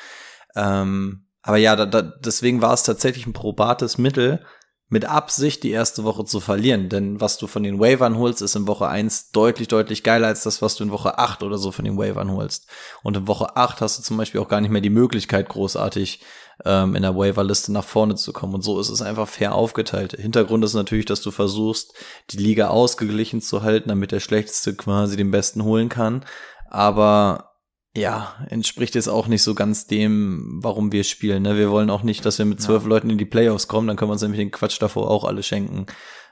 Ähm, aber ja, da, da, deswegen war es tatsächlich ein probates Mittel, mit Absicht die erste Woche zu verlieren. Denn was du von den Wavern holst, ist in Woche 1 deutlich, deutlich geiler als das, was du in Woche 8 oder so von den Wavern holst. Und in Woche 8 hast du zum Beispiel auch gar nicht mehr die Möglichkeit, großartig ähm, in der Waiverliste nach vorne zu kommen. Und so ist es einfach fair aufgeteilt. Hintergrund ist natürlich, dass du versuchst, die Liga ausgeglichen zu halten, damit der Schlechteste quasi den Besten holen kann. Aber ja, entspricht jetzt auch nicht so ganz dem, warum wir spielen. Ne? Wir wollen auch nicht, dass wir mit zwölf ja. Leuten in die Playoffs kommen, dann können wir uns nämlich den Quatsch davor auch alle schenken.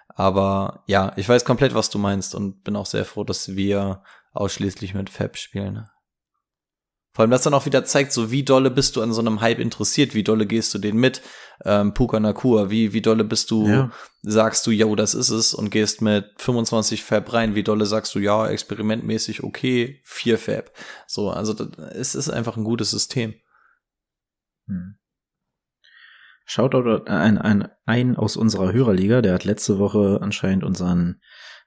Aber ja, ich weiß komplett, was du meinst und bin auch sehr froh, dass wir ausschließlich mit Fab spielen. Ne? Vor allem, das dann auch wieder zeigt, so wie dolle bist du an so einem Hype interessiert, wie dolle gehst du den mit, ähm, Puka Nakua, wie, wie dolle bist du, ja. sagst du, ja, das ist es und gehst mit 25 Fab rein, wie dolle sagst du, ja, experimentmäßig, okay, 4 Fab. So, also das, es ist einfach ein gutes System. Hm. Schaut ein, ein, ein aus unserer Hörerliga, der hat letzte Woche anscheinend unseren,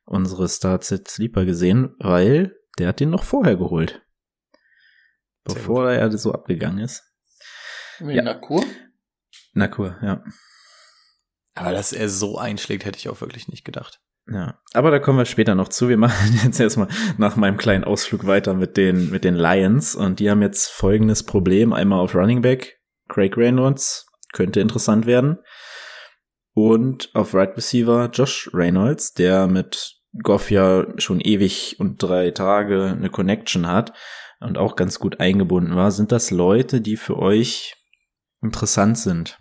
unsere Start-Set Sleeper gesehen, weil der hat den noch vorher geholt bevor er so abgegangen ist. Wie ja. Nakur? Nakur, ja. Aber dass er so einschlägt, hätte ich auch wirklich nicht gedacht. Ja, aber da kommen wir später noch zu. Wir *laughs* machen jetzt erstmal nach meinem kleinen Ausflug weiter mit den, mit den Lions und die haben jetzt folgendes Problem. Einmal auf Running Back, Craig Reynolds, könnte interessant werden. Und auf Right Receiver Josh Reynolds, der mit Goff ja schon ewig und drei Tage eine Connection hat und auch ganz gut eingebunden war. Sind das Leute, die für euch interessant sind?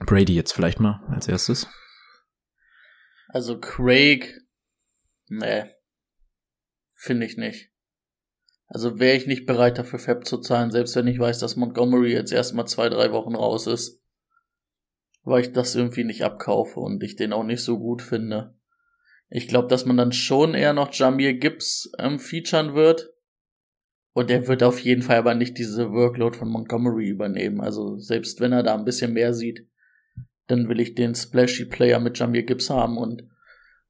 Brady jetzt vielleicht mal als erstes. Also Craig, nee, finde ich nicht. Also wäre ich nicht bereit dafür Fab zu zahlen, selbst wenn ich weiß, dass Montgomery jetzt erstmal zwei, drei Wochen raus ist. Weil ich das irgendwie nicht abkaufe und ich den auch nicht so gut finde. Ich glaube, dass man dann schon eher noch Jamir Gibbs ähm, featuren wird. Und er wird auf jeden Fall aber nicht diese Workload von Montgomery übernehmen. Also selbst wenn er da ein bisschen mehr sieht, dann will ich den Splashy Player mit Jamir Gibbs haben und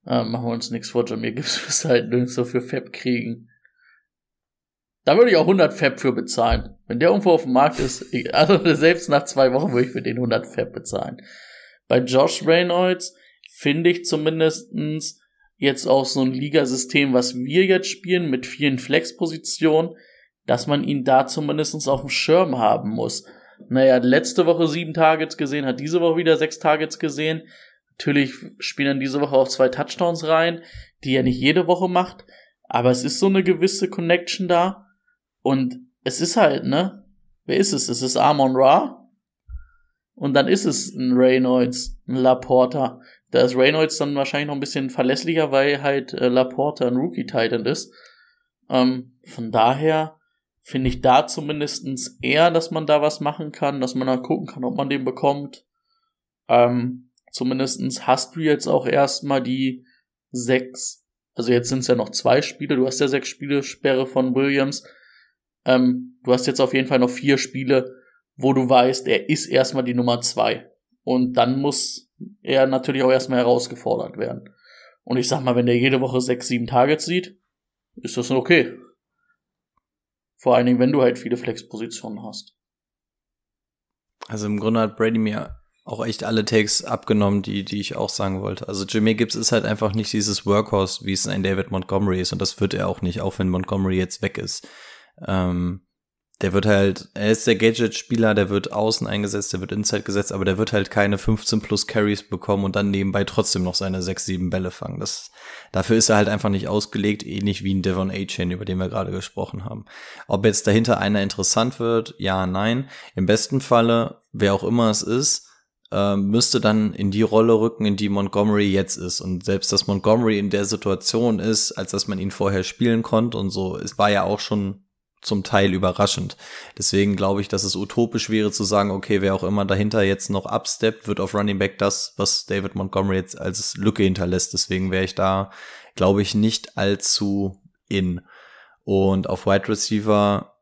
äh, machen wir uns nichts vor, Jamir Gibbs *laughs* wirst halt nirgendwo für Fab kriegen. Da würde ich auch 100 Fab für bezahlen. Wenn der irgendwo auf dem Markt ist, *laughs* also selbst nach zwei Wochen würde ich für den 100 Fab bezahlen. Bei Josh Reynolds finde ich zumindestens jetzt auch so ein Ligasystem, was wir jetzt spielen, mit vielen Flexpositionen, dass man ihn da zumindestens auf dem Schirm haben muss. Naja, letzte Woche sieben Targets gesehen, hat diese Woche wieder sechs Targets gesehen. Natürlich spielen dann diese Woche auch zwei Touchdowns rein, die er nicht jede Woche macht. Aber es ist so eine gewisse Connection da. Und es ist halt, ne? Wer ist es? Es ist Amon Ra. Und dann ist es ein Reynolds, ein Laporta. Da ist Reynolds dann wahrscheinlich noch ein bisschen verlässlicher, weil halt äh, Laporta ein Rookie-Titan ist. Ähm, von daher finde ich da zumindestens eher, dass man da was machen kann, dass man da gucken kann, ob man den bekommt. Ähm, zumindestens hast du jetzt auch erstmal die sechs, also jetzt sind es ja noch zwei Spiele, du hast ja sechs Spiele Sperre von Williams. Ähm, du hast jetzt auf jeden Fall noch vier Spiele, wo du weißt, er ist erstmal die Nummer zwei. Und dann muss er natürlich auch erstmal herausgefordert werden. Und ich sag mal, wenn der jede Woche sechs, sieben Targets sieht, ist das okay. Vor allen Dingen, wenn du halt viele Flexpositionen hast. Also im Grunde hat Brady mir auch echt alle Takes abgenommen, die, die ich auch sagen wollte. Also Jimmy Gibbs ist halt einfach nicht dieses Workhorse, wie es ein David Montgomery ist. Und das wird er auch nicht, auch wenn Montgomery jetzt weg ist. Ähm, der wird halt, er ist der Gadget-Spieler, der wird außen eingesetzt, der wird Inside gesetzt, aber der wird halt keine 15 plus Carries bekommen und dann nebenbei trotzdem noch seine 6, 7 Bälle fangen. Das, dafür ist er halt einfach nicht ausgelegt, ähnlich wie ein Devon A-Chain, über den wir gerade gesprochen haben. Ob jetzt dahinter einer interessant wird, ja, nein. Im besten Falle, wer auch immer es ist, äh, müsste dann in die Rolle rücken, in die Montgomery jetzt ist. Und selbst, dass Montgomery in der Situation ist, als dass man ihn vorher spielen konnte und so, es war ja auch schon zum Teil überraschend. Deswegen glaube ich, dass es utopisch wäre zu sagen, okay, wer auch immer dahinter jetzt noch absteppt, wird auf Running Back das, was David Montgomery jetzt als Lücke hinterlässt. Deswegen wäre ich da, glaube ich, nicht allzu in. Und auf Wide Receiver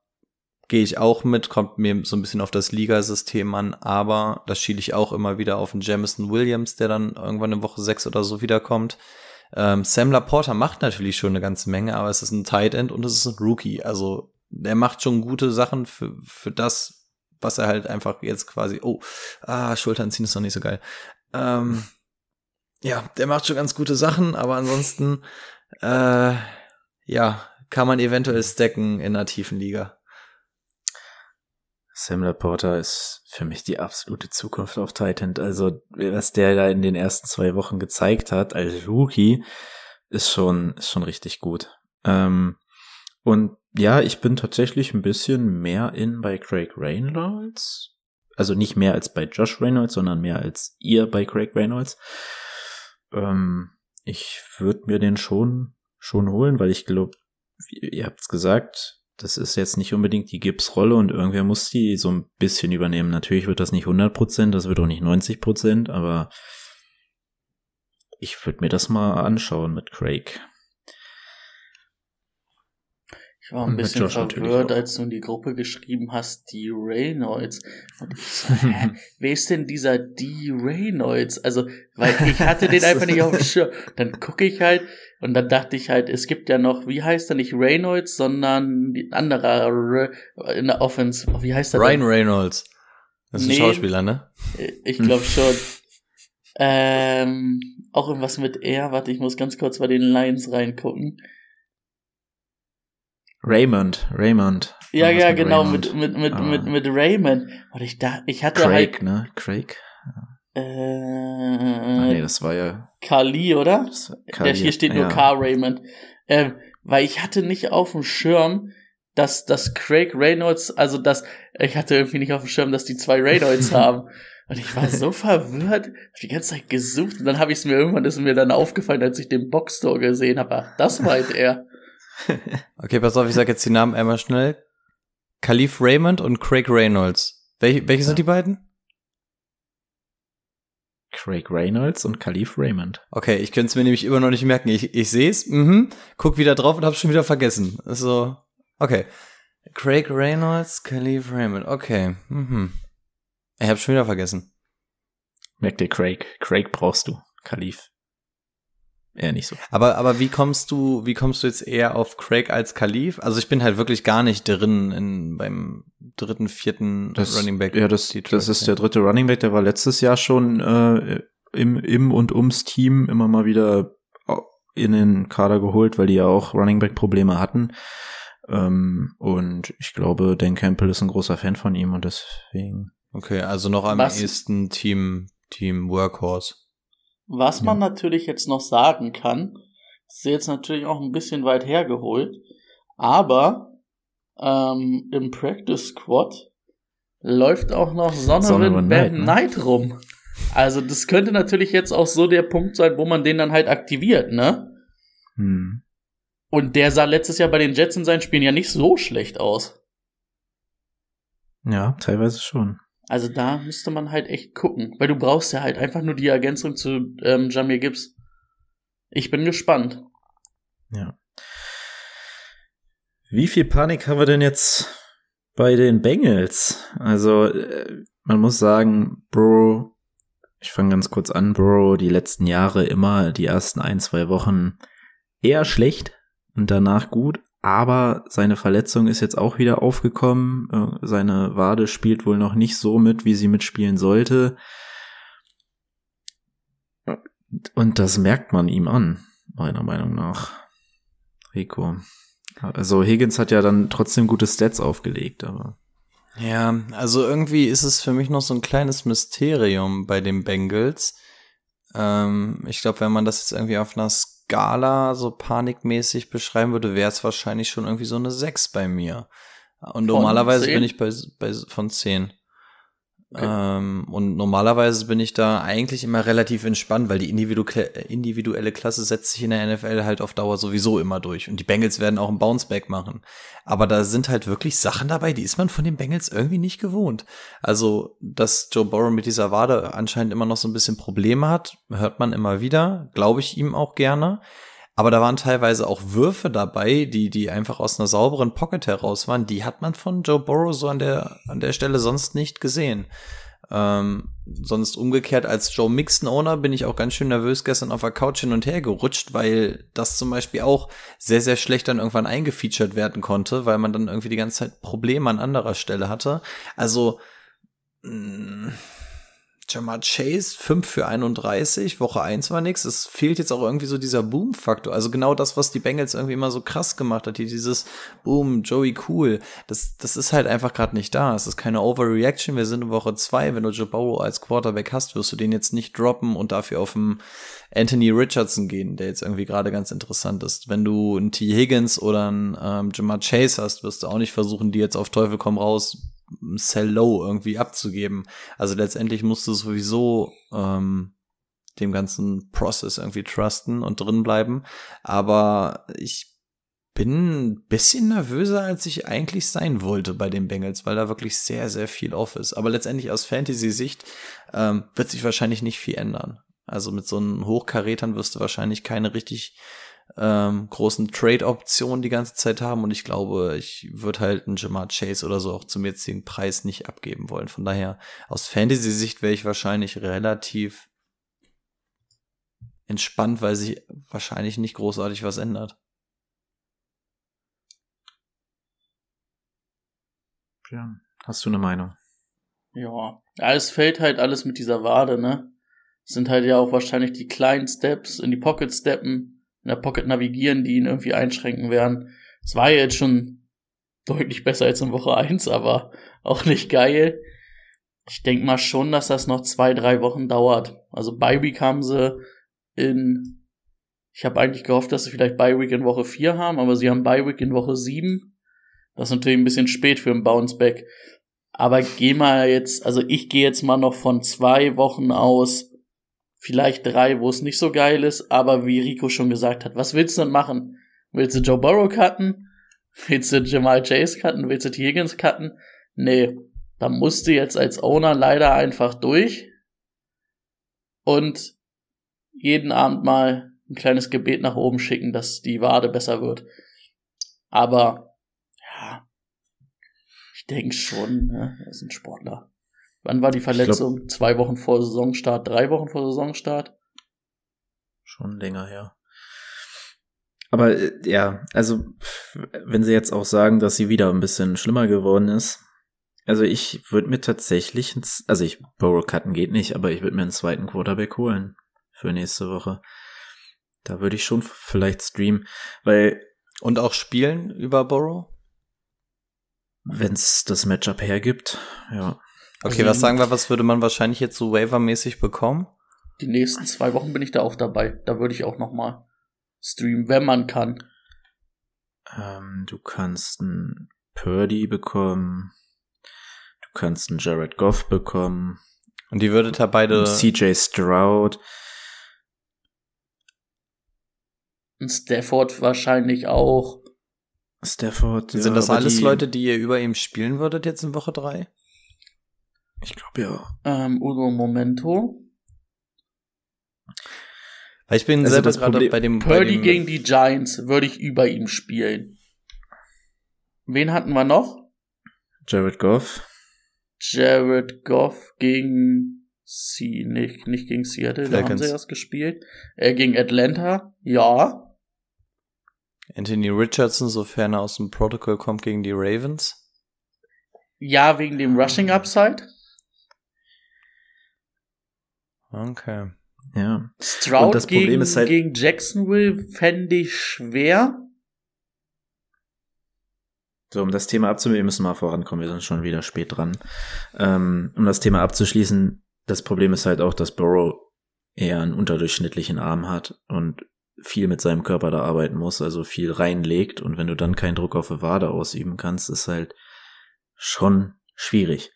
gehe ich auch mit, kommt mir so ein bisschen auf das Ligasystem an, aber das schiele ich auch immer wieder auf den Jamison Williams, der dann irgendwann in Woche 6 oder so wiederkommt. Ähm, Sam Laporta macht natürlich schon eine ganze Menge, aber es ist ein Tight End und es ist ein Rookie. Also der macht schon gute Sachen für, für das, was er halt einfach jetzt quasi, oh, ah, Schultern ziehen ist noch nicht so geil. Ähm, ja, der macht schon ganz gute Sachen, aber ansonsten, *laughs* äh, ja, kann man eventuell stacken in einer tiefen Liga. Sam Laporta ist für mich die absolute Zukunft auf Titan. Also, was der da in den ersten zwei Wochen gezeigt hat als Rookie, ist schon, ist schon richtig gut. Ähm, und ja, ich bin tatsächlich ein bisschen mehr in bei Craig Reynolds. Also nicht mehr als bei Josh Reynolds, sondern mehr als ihr bei Craig Reynolds. Ähm, ich würde mir den schon, schon holen, weil ich glaube, ihr habt's gesagt, das ist jetzt nicht unbedingt die Gibbs-Rolle und irgendwer muss die so ein bisschen übernehmen. Natürlich wird das nicht 100%, das wird auch nicht 90%, aber ich würde mir das mal anschauen mit Craig. Ich war ein bisschen verwirrt, als du in die Gruppe geschrieben hast, die Reynolds. Und ich so, hä, *laughs* wer ist denn dieser die Reynolds? Also, weil ich hatte den *laughs* einfach nicht auf dem Schirm. Dann gucke ich halt und dann dachte ich halt, es gibt ja noch, wie heißt er nicht Reynolds, sondern ein anderer in der Offense. Wie heißt er Ryan denn? Reynolds. Das ist nee, ein Schauspieler, ne? Ich glaube *laughs* schon. Ähm, auch irgendwas mit R. Warte, ich muss ganz kurz bei den Lines reingucken. Raymond, Raymond. Ja, ja, genau, Raymond. mit, mit, mit, Ah. mit, mit Raymond. Und ich dachte, ich hatte Craig, halt, ne? Craig? äh, nee, das war ja. Kali, oder? War Der Kali. hier steht nur ja. Car Raymond. Ähm, weil ich hatte nicht auf dem Schirm, dass, dass Craig Reynolds, also dass, ich hatte irgendwie nicht auf dem Schirm, dass die zwei Reynolds *laughs* haben. Und ich war so verwirrt, hab die ganze Zeit gesucht und dann habe ich es mir irgendwann, ist mir dann aufgefallen, als ich den Boxstore gesehen habe. Ach, das meint er. Okay, pass auf, ich sag jetzt die Namen einmal schnell. Khalif Raymond und Craig Reynolds. Welche, welche sind die beiden? Craig Reynolds und Khalif Raymond. Okay, ich könnte es mir nämlich immer noch nicht merken. Ich, ich sehe es, mhm, guck wieder drauf und hab's schon wieder vergessen. So, okay. Craig Reynolds, Khalif Raymond. Okay, mhm. Ich hab's schon wieder vergessen. Merk dir Craig. Craig brauchst du. Khalif. Eher nicht so. Aber, aber wie kommst du, wie kommst du jetzt eher auf Craig als Khalif? Also ich bin halt wirklich gar nicht drin in, beim dritten, vierten Das, Running Back. Ja, das, Detroit. das ist der dritte Running Back, der war letztes Jahr schon äh, im, im und ums Team immer mal wieder in den Kader geholt, weil die ja auch Running Back Probleme hatten. Ähm, und ich glaube, Dan Campbell ist ein großer Fan von ihm und deswegen. Okay, also noch am Was- ehesten Team, Team Workhorse. Was man natürlich jetzt noch sagen kann, ist jetzt natürlich auch ein bisschen weit hergeholt, aber ähm, im Practice Squad läuft auch noch Sonnerin Bad Knight, ne? Knight rum. Also das könnte natürlich jetzt auch so der Punkt sein, wo man den dann halt aktiviert, ne? Hm. Und der sah letztes Jahr bei den Jets in seinen Spielen ja nicht so schlecht aus. Ja, teilweise schon. Also da müsste man halt echt gucken, weil du brauchst ja halt einfach nur die Ergänzung zu ähm, Jamir Gibbs. Ich bin gespannt. Ja. Wie viel Panik haben wir denn jetzt bei den Bengals? Also, äh, man muss sagen, Bro, ich fange ganz kurz an, Bro, die letzten Jahre immer die ersten ein, zwei Wochen eher schlecht und danach gut, aber seine Verletzung ist jetzt auch wieder aufgekommen. Äh, Seine Wade spielt wohl noch nicht so mit, wie sie mitspielen sollte. Und das merkt man ihm an, meiner Meinung nach. Rico. Also Higgins hat ja dann trotzdem gute Stats aufgelegt, aber. Ja, also irgendwie ist es für mich noch so ein kleines Mysterium bei den Bengals. Ähm, ich glaube, wenn man das jetzt irgendwie auf einer Skala so panikmäßig beschreiben würde, wäre es wahrscheinlich schon irgendwie so eine 6 bei mir. Und Von normalerweise 10? bin ich bei, bei von 10. Ähm, und normalerweise bin ich da eigentlich immer relativ entspannt, weil die individu individuelle Klasse setzt sich in der NFL halt auf Dauer sowieso immer durch. Und die Bengals werden auch ein Bounceback machen. Aber da sind halt wirklich Sachen dabei, die ist man von den Bengals irgendwie nicht gewohnt. Also, dass Joe Burrow mit dieser Wade anscheinend immer noch so ein bisschen Probleme hat, hört man immer wieder, glaube ich ihm auch gerne. Aber da waren teilweise auch Würfe dabei, die, die einfach aus einer sauberen Pocket heraus waren. Die hat man von Joe Burrow so an der, an der Stelle sonst nicht gesehen. Ähm, sonst umgekehrt als Joe Mixon Owner bin ich auch ganz schön nervös gestern auf der Couch hin und her gerutscht, weil das zum Beispiel auch sehr, sehr schlecht dann irgendwann eingefeatured werden konnte, weil man dann irgendwie die ganze Zeit Probleme an anderer Stelle hatte. Also, mh, Jamar Chase, 5 für 31, Woche 1 war nix. Es fehlt jetzt auch irgendwie so dieser Boom-Faktor. Also genau das, was die Bengals irgendwie immer so krass gemacht hat. Hier dieses Boom, Joey cool. Das, das ist halt einfach gerade nicht da. Es ist keine Overreaction. Wir sind in Woche 2. Wenn du Joe Burrow als Quarterback hast, wirst du den jetzt nicht droppen und dafür auf den Anthony Richardson gehen, der jetzt irgendwie gerade ganz interessant ist. Wenn du einen T. Higgins oder einen ähm, Jamar Chase hast, wirst du auch nicht versuchen, die jetzt auf Teufel komm raus Sell Low irgendwie abzugeben. Also letztendlich musst du sowieso ähm, dem ganzen Prozess irgendwie trusten und drin bleiben. Aber ich bin ein bisschen nervöser, als ich eigentlich sein wollte bei den Bengals, weil da wirklich sehr, sehr viel off ist. Aber letztendlich aus Fantasy-Sicht ähm, wird sich wahrscheinlich nicht viel ändern. Also mit so einem Hochkarätern wirst du wahrscheinlich keine richtig ähm, großen Trade-Optionen die ganze Zeit haben und ich glaube, ich würde halt einen Jamar Chase oder so auch zum jetzigen Preis nicht abgeben wollen. Von daher, aus Fantasy-Sicht wäre ich wahrscheinlich relativ entspannt, weil sich wahrscheinlich nicht großartig was ändert. Ja. Hast du eine Meinung? Ja. ja, es fällt halt alles mit dieser Wade, ne? sind halt ja auch wahrscheinlich die kleinen Steps in die Pocket steppen, in der Pocket navigieren, die ihn irgendwie einschränken werden. Es war jetzt schon deutlich besser als in Woche 1, aber auch nicht geil. Ich denke mal schon, dass das noch zwei, drei Wochen dauert. Also bei Week haben sie in, ich habe eigentlich gehofft, dass sie vielleicht bei Week in Woche 4 haben, aber sie haben bei Week in Woche 7. Das ist natürlich ein bisschen spät für ein Bounceback. Aber geh mal jetzt, also ich gehe jetzt mal noch von zwei Wochen aus, vielleicht drei, wo es nicht so geil ist, aber wie Rico schon gesagt hat, was willst du denn machen? Willst du Joe Burrow cutten? *laughs* Willst du Jamal Chase cutten? Willst du T. Higgins cutten? Nee, da musst du jetzt als Owner leider einfach durch und jeden Abend mal ein kleines Gebet nach oben schicken, dass die Wade besser wird. Aber ja, ich denke schon, ne? er ist ein Sportler. Wann war die Verletzung? Glaub, Zwei Wochen vor Saisonstart, drei Wochen vor Saisonstart? Schon länger her. Aber äh, ja, also wenn sie jetzt auch sagen, dass sie wieder ein bisschen schlimmer geworden ist, also ich würde mir tatsächlich, also ich Borrow cutten geht nicht, aber ich würde mir einen zweiten Quarterback holen für nächste Woche. Da würde ich schon vielleicht streamen, weil und auch spielen über Borrow, wenn es das Matchup hergibt, ja. Okay, was sagen wir, was würde man wahrscheinlich jetzt so waivermäßig bekommen? Die nächsten zwei Wochen bin ich da auch dabei. Da würde ich auch noch mal streamen, wenn man kann. Ähm, du kannst einen Purdy bekommen. Du kannst einen Jared Goff bekommen. Und die würdet ihr beide. CJ Stroud. Ein Stafford wahrscheinlich auch. Stafford. Sind ja, das alles die... Leute, die ihr über ihm spielen würdet jetzt in Woche 3? Ich glaube ja. Ähm, Udo Momento. Weil ich bin also selber gerade bei dem Purdy bei dem gegen die Giants würde ich über ihm spielen. Wen hatten wir noch? Jared Goff. Jared Goff gegen sie, nicht, nicht gegen Seattle, da haben sie erst gespielt. Äh, gegen Atlanta, ja. Anthony Richardson, sofern er aus dem Protocol kommt, gegen die Ravens. Ja, wegen dem Rushing Upside. Okay. Ja. Stroud Und das gegen, Problem ist halt gegen Jacksonville fände ich schwer. So, um das Thema abzunehmen, müssen wir mal vorankommen, wir sind schon wieder spät dran. Ähm, um das Thema abzuschließen, das Problem ist halt auch, dass Burrow eher einen unterdurchschnittlichen Arm hat und viel mit seinem Körper da arbeiten muss, also viel reinlegt und wenn du dann keinen Druck auf die Wade ausüben kannst, ist halt schon schwierig.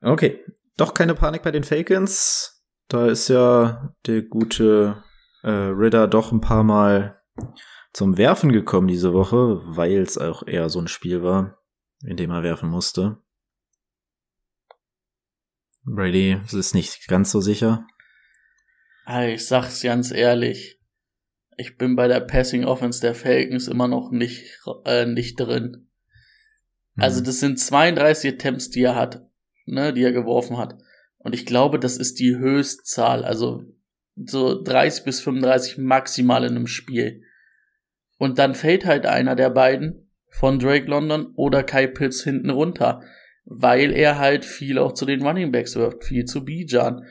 Okay, doch keine Panik bei den Falcons. Da ist ja der gute äh, Ritter doch ein paar Mal zum Werfen gekommen diese Woche, weil es auch eher so ein Spiel war, in dem er werfen musste. Brady ist nicht ganz so sicher. Ich sag's ganz ehrlich. Ich bin bei der Passing Offense der Falcons immer noch nicht, äh, nicht drin. Also, mhm. das sind 32 Attempts, die er hat, ne, die er geworfen hat. Und ich glaube, das ist die Höchstzahl, also so 30 bis 35 maximal in einem Spiel. Und dann fällt halt einer der beiden von Drake London oder Kai Pitts hinten runter, weil er halt viel auch zu den Running Backs wirft, viel zu Bijan.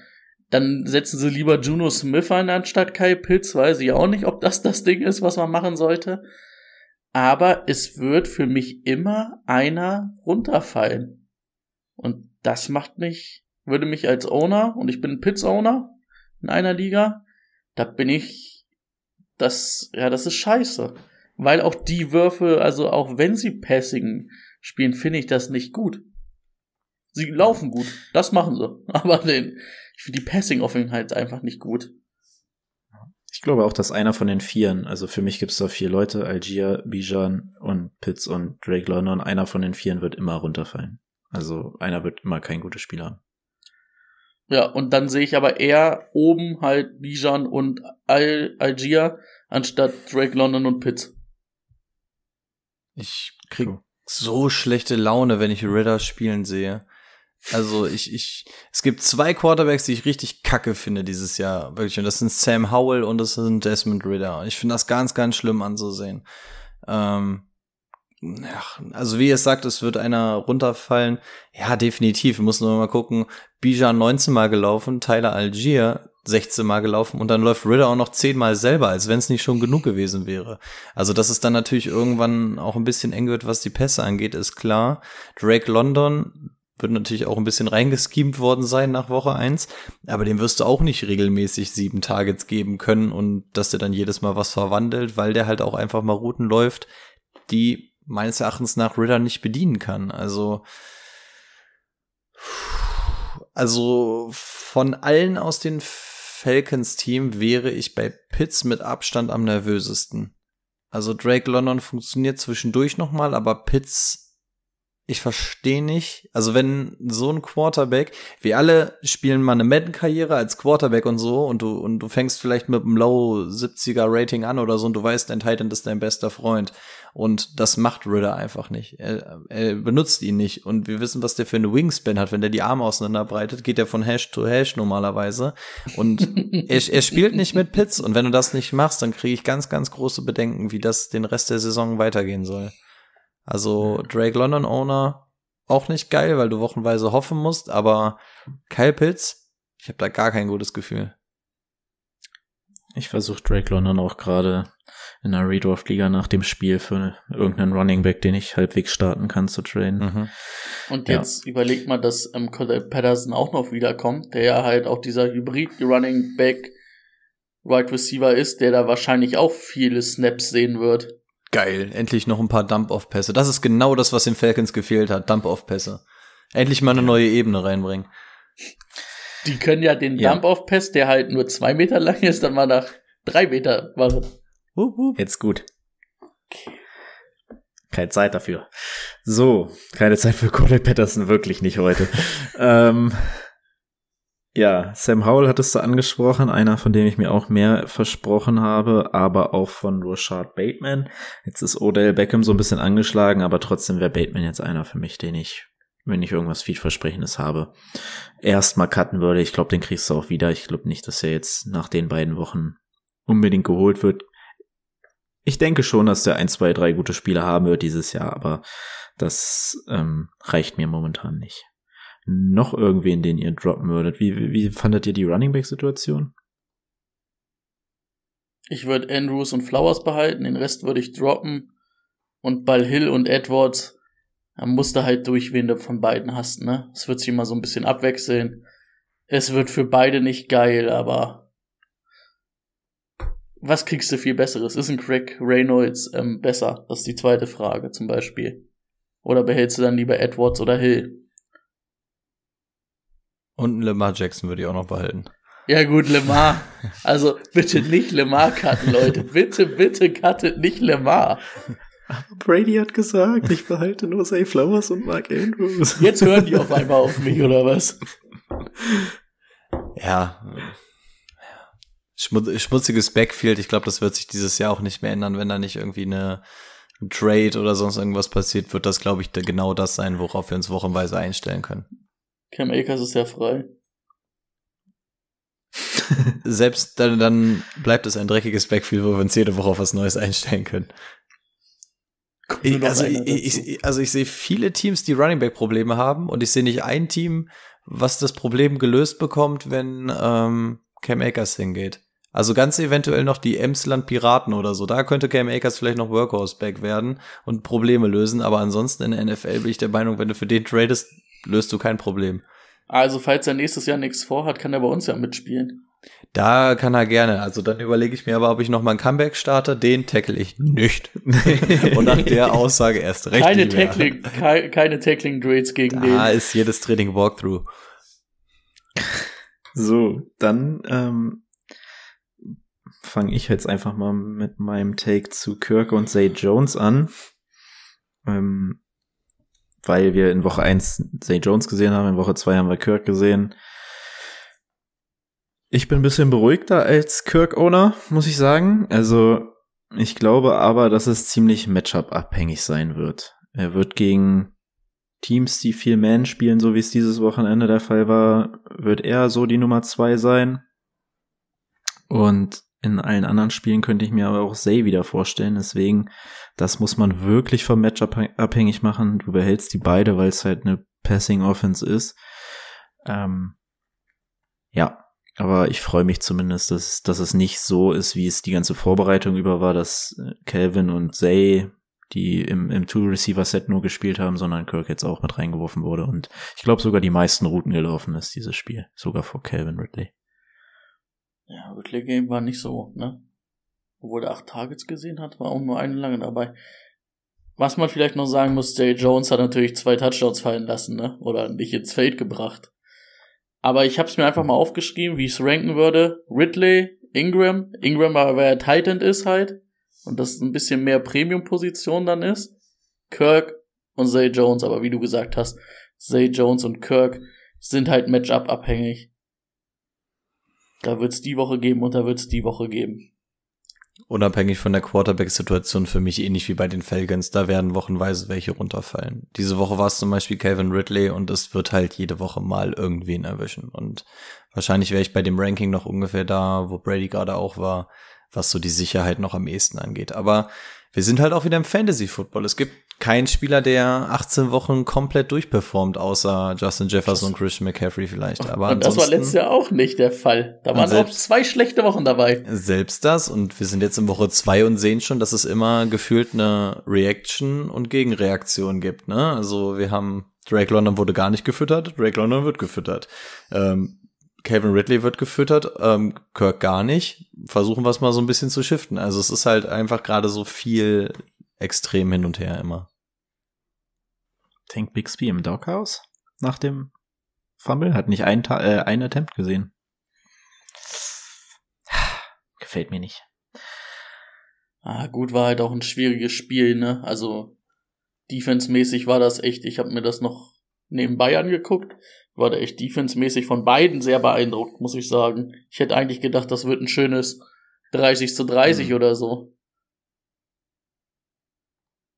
Dann setzen sie lieber Juno Smith ein anstatt Kai Pitts, weiß ich auch nicht, ob das das Ding ist, was man machen sollte. Aber es wird für mich immer einer runterfallen. Und das macht mich würde mich als Owner, und ich bin Pits-Owner in einer Liga, da bin ich, das, ja, das ist scheiße. Weil auch die Würfe, also auch wenn sie Passing spielen, finde ich das nicht gut. Sie laufen gut, das machen sie. *laughs* Aber den, ich finde die Passing-Offenheit einfach nicht gut. Ich glaube auch, dass einer von den Vieren, also für mich gibt es da vier Leute, Algier, Bijan und Pitts und Drake London, einer von den Vieren wird immer runterfallen. Also einer wird immer kein gutes Spiel haben. Ja, und dann sehe ich aber eher oben halt Bijan und Al Algier anstatt Drake London und Pitts. Ich krieg so schlechte Laune, wenn ich Ritter spielen sehe. Also ich, ich, es gibt zwei Quarterbacks, die ich richtig kacke finde dieses Jahr, wirklich. Und das sind Sam Howell und das sind Desmond Ritter. Ich finde das ganz, ganz schlimm anzusehen. Ähm, ja, also wie ihr sagt, es wird einer runterfallen. Ja, definitiv. Wir müssen nur mal gucken. Bijan 19 Mal gelaufen, Tyler Algier 16 Mal gelaufen und dann läuft Ritter auch noch 10 Mal selber, als wenn es nicht schon genug gewesen wäre. Also, dass es dann natürlich irgendwann auch ein bisschen eng wird, was die Pässe angeht, ist klar. Drake London wird natürlich auch ein bisschen reingeschemt worden sein nach Woche 1, aber dem wirst du auch nicht regelmäßig sieben Targets geben können und dass der dann jedes Mal was verwandelt, weil der halt auch einfach mal Routen läuft, die meines Erachtens nach Ritter nicht bedienen kann. Also, also von allen aus den Falcons Team wäre ich bei Pitts mit Abstand am nervösesten. Also Drake London funktioniert zwischendurch nochmal, aber Pitts ich verstehe nicht. Also wenn so ein Quarterback, wir alle spielen mal eine Madden-Karriere als Quarterback und so und du, und du fängst vielleicht mit einem Low 70er Rating an oder so und du weißt, dein Titan ist dein bester Freund. Und das macht Ritter einfach nicht. Er, er benutzt ihn nicht. Und wir wissen, was der für eine Wingspan hat. Wenn der die Arme auseinanderbreitet, geht er von Hash to Hash normalerweise. Und *laughs* er, er spielt nicht mit Pits. Und wenn du das nicht machst, dann kriege ich ganz, ganz große Bedenken, wie das den Rest der Saison weitergehen soll. Also Drake London Owner auch nicht geil, weil du wochenweise hoffen musst, aber Kyle Pitts, ich habe da gar kein gutes Gefühl. Ich versuche Drake London auch gerade in der Redorf-Liga nach dem Spiel für irgendeinen Running Back, den ich halbwegs starten kann, zu trainen. Mhm. Und jetzt ja. überlegt mal, dass ähm, Patterson auch noch wiederkommt, der ja halt auch dieser Hybrid-Running Back Wide Receiver ist, der da wahrscheinlich auch viele Snaps sehen wird. Geil, endlich noch ein paar Dump-Off-Pässe. Das ist genau das, was den Falcons gefehlt hat, Dump-Off-Pässe. Endlich mal eine neue Ebene reinbringen. Die können ja den ja. Dump-Off-Pass, der halt nur zwei Meter lang ist, dann mal nach drei Meter machen. Jetzt gut. Keine Zeit dafür. So, keine Zeit für Cordell Patterson, wirklich nicht heute. *laughs* ähm, ja, Sam Howell hattest du angesprochen, einer, von dem ich mir auch mehr versprochen habe, aber auch von Rashad Bateman. Jetzt ist Odell Beckham so ein bisschen angeschlagen, aber trotzdem wäre Bateman jetzt einer für mich, den ich, wenn ich irgendwas vielversprechendes habe, erstmal cutten würde. Ich glaube, den kriegst du auch wieder. Ich glaube nicht, dass er jetzt nach den beiden Wochen unbedingt geholt wird. Ich denke schon, dass der ein, zwei, drei gute Spiele haben wird dieses Jahr, aber das ähm, reicht mir momentan nicht noch irgendwen, den ihr droppen würdet? Wie, wie, wie fandet ihr die Running Back Situation? Ich würde Andrews und Flowers behalten, den Rest würde ich droppen. Und Ball Hill und Edwards, da musst du halt durch, wen du von beiden hast, ne? Es wird sich immer so ein bisschen abwechseln. Es wird für beide nicht geil, aber was kriegst du viel Besseres? Ist ein Craig Reynolds ähm, besser? Das ist die zweite Frage zum Beispiel. Oder behältst du dann lieber Edwards oder Hill? Und Lamar Jackson würde ich auch noch behalten. Ja gut, Lamar. *laughs* Also bitte nicht Lamar cutten, Leute. Bitte, bitte cuttet nicht Lamar. Aber Brady hat gesagt, ich behalte nur Say Flowers und Mark Andrews. Jetzt hören die auf einmal auf mich, oder was? Ja. Schmutziges Backfield. Ich glaube, das wird sich dieses Jahr auch nicht mehr ändern, wenn da nicht irgendwie eine ein Trade oder sonst irgendwas passiert, wird das, glaube ich, genau das sein, worauf wir uns wochenweise einstellen können. Cam Akers ist ja frei. *laughs* Selbst dann, dann bleibt es ein dreckiges Backfield, wo wir uns jede Woche auf was Neues einstellen können. Ich, also, ich, ich, also ich sehe viele Teams, die Running Back Probleme haben und ich sehe nicht ein Team, was das Problem gelöst bekommt, wenn ähm, Cam Akers hingeht. Also ganz eventuell noch die Emsland Piraten oder so. Da könnte Cam Akers vielleicht noch Workhorse Back werden und Probleme lösen. Aber ansonsten in der NFL bin ich der Meinung, wenn du für den tradest, löst du kein Problem. Also, falls er nächstes Jahr nichts vorhat, kann er bei uns ja mitspielen. Da kann er gerne. Also dann überlege ich mir aber, ob ich noch mal ein Comeback starte. Den tackle ich nicht. *laughs* Und nach der Aussage erst recht. Keine Tackling, ke keine Tackling Grades gegen da den. Da ist jedes Training Walkthrough. So, dann ähm, fange ich jetzt einfach mal mit meinem Take zu Kirk und Zay Jones an. Ähm, weil wir in Woche 1 Zay Jones gesehen haben, in Woche 2 haben wir Kirk gesehen. Ich bin ein bisschen beruhigter als Kirk-Owner, muss ich sagen. Also, ich glaube aber, dass es ziemlich Matchup-abhängig sein wird. Er wird gegen Teams, die viel Man spielen, so wie es dieses Wochenende der Fall war, wird er so die Nummer 2 sein. Und in allen anderen Spielen könnte ich mir aber auch Zay wieder vorstellen. Deswegen, das muss man wirklich vom Matchup abhängig machen. Du behältst die beide, weil es halt eine Passing Offense ist. Ähm, ja, Aber ich freue mich zumindest, dass, dass es nicht so ist, wie es die ganze Vorbereitung über war, dass äh, Calvin und Zay, die im, im Two-Receiver-Set nur gespielt haben, sondern Kirk jetzt auch mit reingeworfen wurde. Und ich glaube sogar die meisten Routen gelaufen ist, dieses Spiel. Sogar vor Calvin Ridley. Ja, Ridley Game war nicht so, ne? Obwohl er acht Targets gesehen hat, war auch nur eine lange dabei. Was man vielleicht noch sagen muss, Jay Jones hat natürlich zwei Touchdowns fallen lassen, ne? Oder nicht ins Feld gebracht. Aber ich habe es mir einfach mal aufgeschrieben, wie ich es ranken würde. Ridley, Ingram. Ingram, weil er Titan ist halt. Und das ein bisschen mehr Premium-Position dann ist. Kirk und Zay Jones. Aber wie du gesagt hast, Zay Jones und Kirk sind halt Matchup Da wird's die Woche geben und da wird's die Woche geben. Unabhängig von der Quarterback-Situation für mich ähnlich wie bei den Falcons, da werden wochenweise welche runterfallen. Diese Woche war es zum Beispiel Calvin Ridley und es wird halt jede Woche mal irgendwen erwischen. Und wahrscheinlich wäre ich bei dem Ranking noch ungefähr da, wo Brady gerade auch war, was so die Sicherheit noch am ehesten angeht. Aber wir sind halt auch wieder im Fantasy-Football. Es gibt keinen Spieler, der 18 Wochen komplett durchperformt, außer Justin Jefferson und Christian McCaffrey vielleicht. Aber und das war letztes Jahr auch nicht der Fall. Da waren auch zwei schlechte Wochen dabei. Selbst das und wir sind jetzt in Woche zwei und sehen schon, dass es immer gefühlt eine Reaction und Gegenreaktion gibt. Ne? Also wir haben Drake London wurde gar nicht gefüttert, Drake London wird gefüttert. Ähm, Calvin Ridley wird gefüttert, ähm, Kirk gar nicht. Versuchen wir es mal so ein bisschen zu shiften. Also es ist halt einfach gerade so viel extrem hin und her immer. Tank Bixby im Doghouse nach dem Fumble hat nicht ein, äh, ein Attempt gesehen. Gefällt mir nicht. Ah, gut, war halt auch ein schwieriges Spiel, ne? Also defense-mäßig war das echt, ich habe mir das noch nebenbei angeguckt, war da echt defense-mäßig von beiden sehr beeindruckt, muss ich sagen. Ich hätte eigentlich gedacht, das wird ein schönes 30 zu 30 mhm. oder so.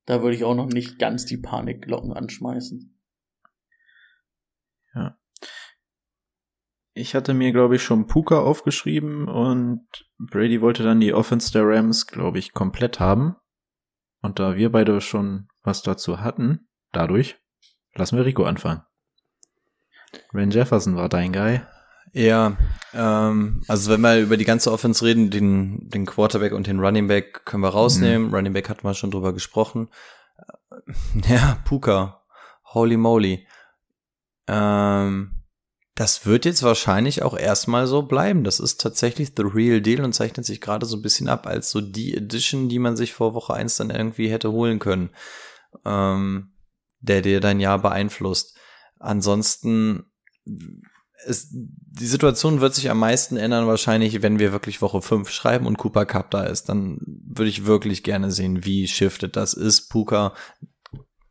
Da würde ich auch noch nicht ganz die Panikglocken anschmeißen. Ja. Ich hatte mir, glaube ich, schon Puka aufgeschrieben und Brady wollte dann die Offense der Rams, glaube ich, komplett haben. Und da wir beide schon was dazu hatten, dadurch, lassen wir Rico anfangen. Ren Jefferson war dein Guy. Ja, ähm, also wenn wir über die ganze Offense reden, den, den Quarterback und den Running Back können wir rausnehmen. Mhm. Running Back hatten wir schon drüber gesprochen. Äh, *laughs* ja, Puka. Holy moly. Ähm, das wird jetzt wahrscheinlich auch erstmal so bleiben. Das ist tatsächlich the real deal und zeichnet sich gerade so ein bisschen ab als so die Edition, die man sich vor Woche eins dann irgendwie hätte holen können. Ähm, der dir dein Jahr beeinflusst. Ansonsten es, die Situation wird sich am meisten ändern wahrscheinlich, wenn wir wirklich Woche 5 schreiben und Cooper Cup da ist. Dann würde ich wirklich gerne sehen, wie shifted das ist. Puka,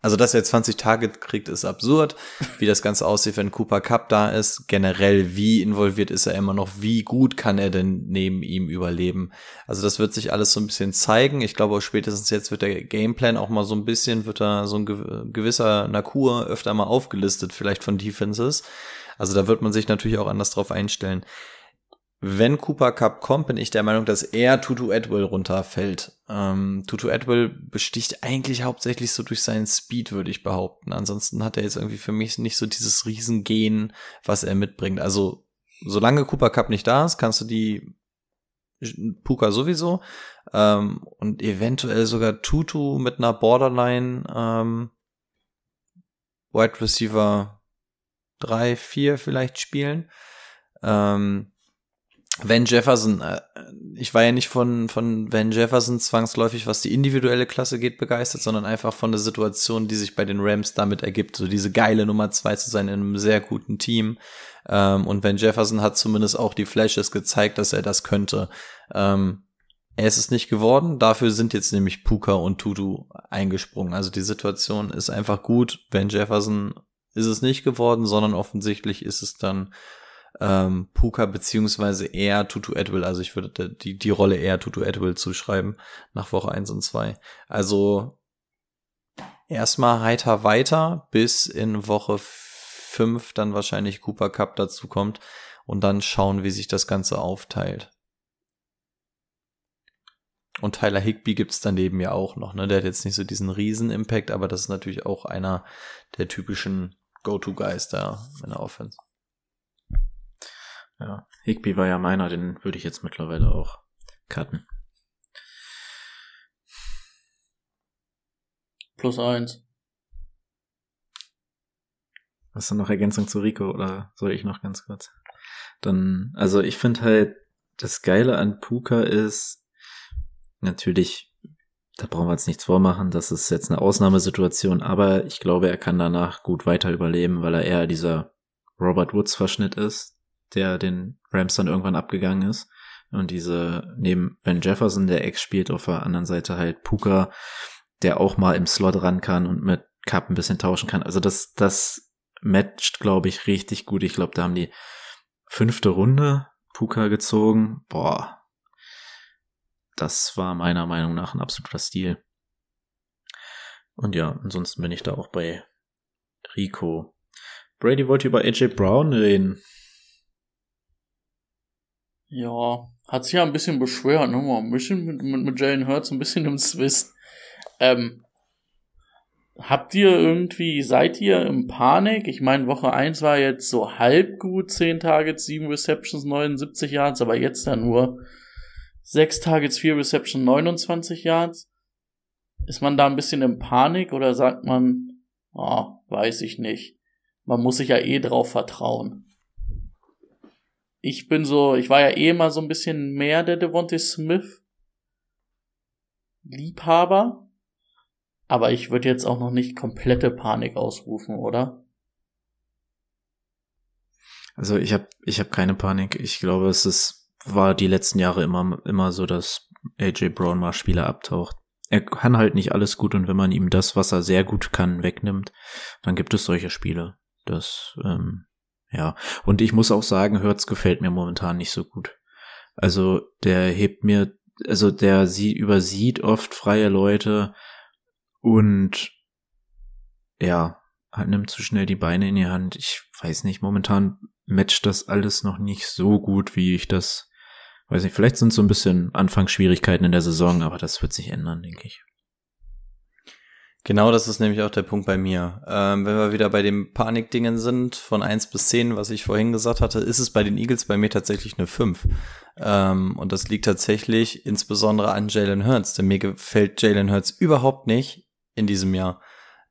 also dass er 20 Tage kriegt, ist absurd. Wie das Ganze aussieht, wenn Cooper Cup da ist. Generell, wie involviert ist er immer noch? Wie gut kann er denn neben ihm überleben? Also das wird sich alles so ein bisschen zeigen. Ich glaube, spätestens jetzt wird der Gameplan auch mal so ein bisschen, wird da so ein gewisser Nakur öfter mal aufgelistet, vielleicht von Defenses. Also da wird man sich natürlich auch anders drauf einstellen. Wenn Cooper Cup kommt, bin ich der Meinung, dass er Tutu Atwell runterfällt. Ähm, Tutu Atwell besticht eigentlich hauptsächlich so durch seinen Speed, würde ich behaupten. Ansonsten hat er jetzt irgendwie für mich nicht so dieses Riesengehen, was er mitbringt. Also, solange Cooper Cup nicht da ist, kannst du die Puka sowieso ähm, und eventuell sogar Tutu mit einer Borderline ähm, Wide Receiver drei, vier vielleicht spielen. Ähm, Van Jefferson, äh, ich war ja nicht von, von Van Jefferson zwangsläufig, was die individuelle Klasse geht, begeistert, sondern einfach von der Situation, die sich bei den Rams damit ergibt, so diese geile Nummer zwei zu sein in einem sehr guten Team. Ähm, und Van Jefferson hat zumindest auch die Flashes gezeigt, dass er das könnte. Ähm, er ist es nicht geworden, dafür sind jetzt nämlich Puka und Tutu eingesprungen. Also die Situation ist einfach gut. Van Jefferson ist es nicht geworden, sondern offensichtlich ist es dann ähm, Puka beziehungsweise eher Tutu Edwill. Also ich würde die, die Rolle eher Tutu Edwill zuschreiben nach Woche eins und zwei. Also erstmal heiter weiter, bis in Woche fünf dann wahrscheinlich Cooper Cup dazu kommt und dann schauen, wie sich das Ganze aufteilt. Und Tyler Higby gibt's daneben ja auch noch, ne? Der hat jetzt nicht so diesen riesen Impact, aber das ist natürlich auch einer der typischen Go-To-Guys da in der Offense. Ja, Higby war ja meiner, den würde ich jetzt mittlerweile auch cutten. Plus eins. Hast du noch Ergänzung zu Rico oder soll ich noch ganz kurz? Dann, also ich finde halt, das Geile an Puka ist, natürlich, da brauchen wir jetzt nichts vormachen, das ist jetzt eine Ausnahmesituation, aber ich glaube, er kann danach gut weiter überleben, weil er eher dieser Robert Woods Verschnitt ist, der den Rams dann irgendwann abgegangen ist. Und diese, neben Ben Jefferson, der Ex spielt, auf der anderen Seite halt Puka, der auch mal im Slot ran kann und mit Cup ein bisschen tauschen kann. Also das, das matcht, glaube ich, richtig gut. Ich glaube, da haben die fünfte Runde Puka gezogen. Boah. Das war meiner Meinung nach ein absoluter Stil. Und ja, ansonsten bin ich da auch bei Rico. Brady wollte über AJ Brown reden. Ja, hat sich ja ein bisschen beschwert, ne? Ein bisschen mit, mit, mit Jalen Hurts, ein bisschen im Zwist. Ähm, habt ihr irgendwie, seid ihr im Panik? Ich meine, Woche 1 war jetzt so halb gut, 10 Targets, 7 Receptions, 79 Yards, aber jetzt dann nur 6 Targets, 4 Receptions, 29 Yards. Ist man da ein bisschen in Panik oder sagt man, oh, weiß ich nicht. Man muss sich ja eh drauf vertrauen ich bin so, ich war ja eh immer so ein bisschen mehr der Devontae Smith Liebhaber, aber ich würde jetzt auch noch nicht komplette Panik ausrufen, oder? Also ich habe ich hab keine Panik. Ich glaube, es ist war die letzten Jahre immer immer so, dass AJ Brown mal Spieler abtaucht. Er kann halt nicht alles gut und wenn man ihm das, was er sehr gut kann, wegnimmt, dann gibt es solche Spiele. Das ähm, ja, und ich muss auch sagen, Hertz gefällt mir momentan nicht so gut. Also der hebt mir, also der sie übersieht oft freie Leute und ja, nimmt zu schnell die Beine in die Hand. Ich weiß nicht, momentan matcht das alles noch nicht so gut, wie ich das, weiß nicht, vielleicht sind so ein bisschen Anfangsschwierigkeiten in der Saison, aber das wird sich ändern, denke ich. Genau, das ist nämlich auch der Punkt bei mir. Ähm, wenn wir wieder bei den Panikdingen sind, von eins bis zehn, was ich vorhin gesagt hatte, ist es bei den Eagles bei mir tatsächlich eine fünf. Ähm, und das liegt tatsächlich insbesondere an Jalen Hurts, denn mir gefällt Jalen Hurts überhaupt nicht in diesem Jahr.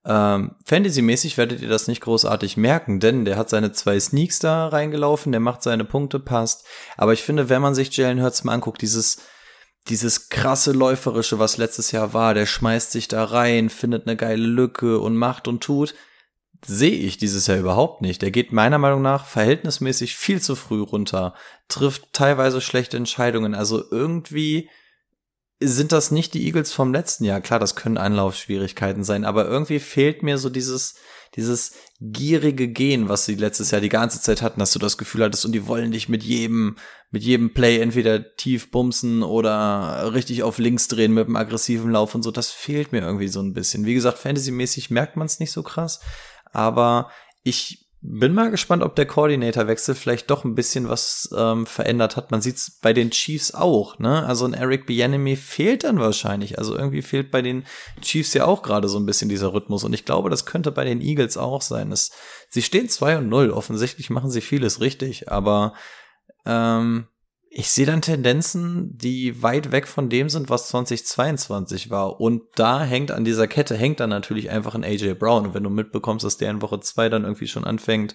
Ähm, Fantasy-mäßig werdet ihr das nicht großartig merken, denn der hat seine zwei Sneaks da reingelaufen, der macht seine Punkte, passt. Aber ich finde, wenn man sich Jalen Hurts mal anguckt, dieses dieses krasse Läuferische, was letztes Jahr war, der schmeißt sich da rein, findet eine geile Lücke und macht und tut, sehe ich dieses Jahr überhaupt nicht. Der geht meiner Meinung nach verhältnismäßig viel zu früh runter, trifft teilweise schlechte Entscheidungen. Also irgendwie sind das nicht die Eagles vom letzten Jahr. Klar, das können Anlaufschwierigkeiten sein, aber irgendwie fehlt mir so dieses, dieses gierige Gehen, was sie letztes Jahr die ganze Zeit hatten, dass du das Gefühl hattest und die wollen dich mit jedem, mit jedem Play entweder tief bumsen oder richtig auf links drehen mit einem aggressiven Lauf und so. Das fehlt mir irgendwie so ein bisschen. Wie gesagt, fantasymäßig merkt man es nicht so krass, aber ich bin mal gespannt, ob der Koordinatorwechsel vielleicht doch ein bisschen was ähm, verändert hat. Man sieht es bei den Chiefs auch, ne? Also ein Eric Bieniemy fehlt dann wahrscheinlich. Also irgendwie fehlt bei den Chiefs ja auch gerade so ein bisschen dieser Rhythmus. Und ich glaube, das könnte bei den Eagles auch sein. Es, sie stehen 2 und 0. Offensichtlich machen sie vieles richtig, aber ähm, ich sehe dann Tendenzen, die weit weg von dem sind, was 2022 war. Und da hängt an dieser Kette, hängt dann natürlich einfach ein AJ Brown. Und wenn du mitbekommst, dass der in Woche zwei dann irgendwie schon anfängt,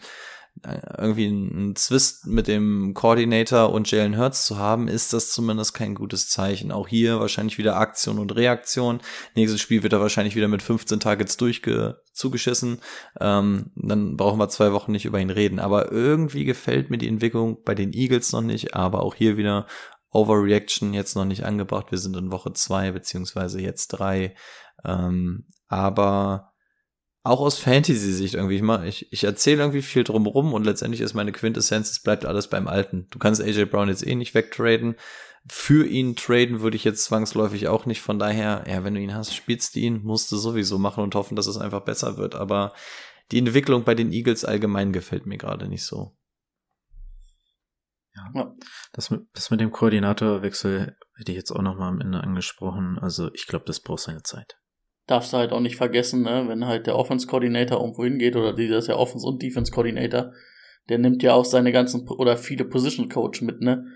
irgendwie einen Zwist mit dem Coordinator und Jalen Hurts zu haben, ist das zumindest kein gutes Zeichen. Auch hier wahrscheinlich wieder Aktion und Reaktion. Nächstes Spiel wird er wahrscheinlich wieder mit 15 Targets durchge zugeschissen. Ähm, dann brauchen wir zwei Wochen nicht über ihn reden. Aber irgendwie gefällt mir die Entwicklung bei den Eagles noch nicht. Aber auch hier wieder Overreaction jetzt noch nicht angebracht. Wir sind in Woche zwei beziehungsweise jetzt drei. Ähm, aber auch aus Fantasy-Sicht irgendwie. Ich, ich, ich erzähle irgendwie viel drumrum und letztendlich ist meine Quintessenz, es bleibt alles beim Alten. Du kannst AJ Brown jetzt eh nicht wegtraden. Für ihn traden würde ich jetzt zwangsläufig auch nicht. Von daher, ja, wenn du ihn hast, spielst du ihn, musst du sowieso machen und hoffen, dass es einfach besser wird. Aber die Entwicklung bei den Eagles allgemein gefällt mir gerade nicht so. Ja. Das, mit, das mit dem Koordinatorwechsel hätte ich jetzt auch noch mal am Ende angesprochen. Also ich glaube, das braucht seine Zeit darfst du halt auch nicht vergessen, ne, wenn halt der Offense Coordinator irgendwo hingeht oder dieser ist ja Offense und Defense Coordinator, Der nimmt ja auch seine ganzen oder viele Position Coach mit, ne?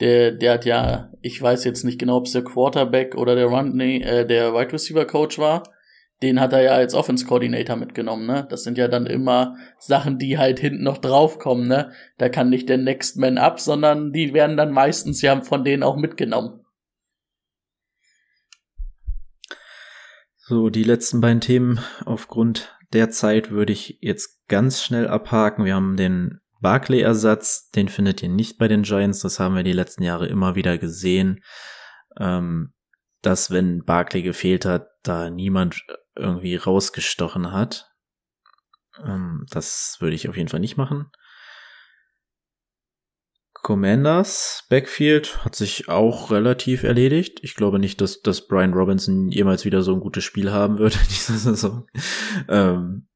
Der, der hat ja, ich weiß jetzt nicht genau, ob es der Quarterback oder der Run, nee, äh, der Wide Receiver Coach war. Den hat er ja als Offense Coordinator mitgenommen, ne? Das sind ja dann immer Sachen, die halt hinten noch draufkommen, ne? Da kann nicht der Next Man up, sondern die werden dann meistens ja von denen auch mitgenommen. So, die letzten beiden Themen aufgrund der Zeit würde ich jetzt ganz schnell abhaken. Wir haben den Barclay-Ersatz, den findet ihr nicht bei den Giants, das haben wir die letzten Jahre immer wieder gesehen, ähm, dass wenn Barclay gefehlt hat, da niemand irgendwie rausgestochen hat. Ähm, das würde ich auf jeden Fall nicht machen. Commanders Backfield hat sich auch relativ erledigt. Ich glaube nicht, dass, dass Brian Robinson jemals wieder so ein gutes Spiel haben wird in *laughs* dieser Saison. Ähm,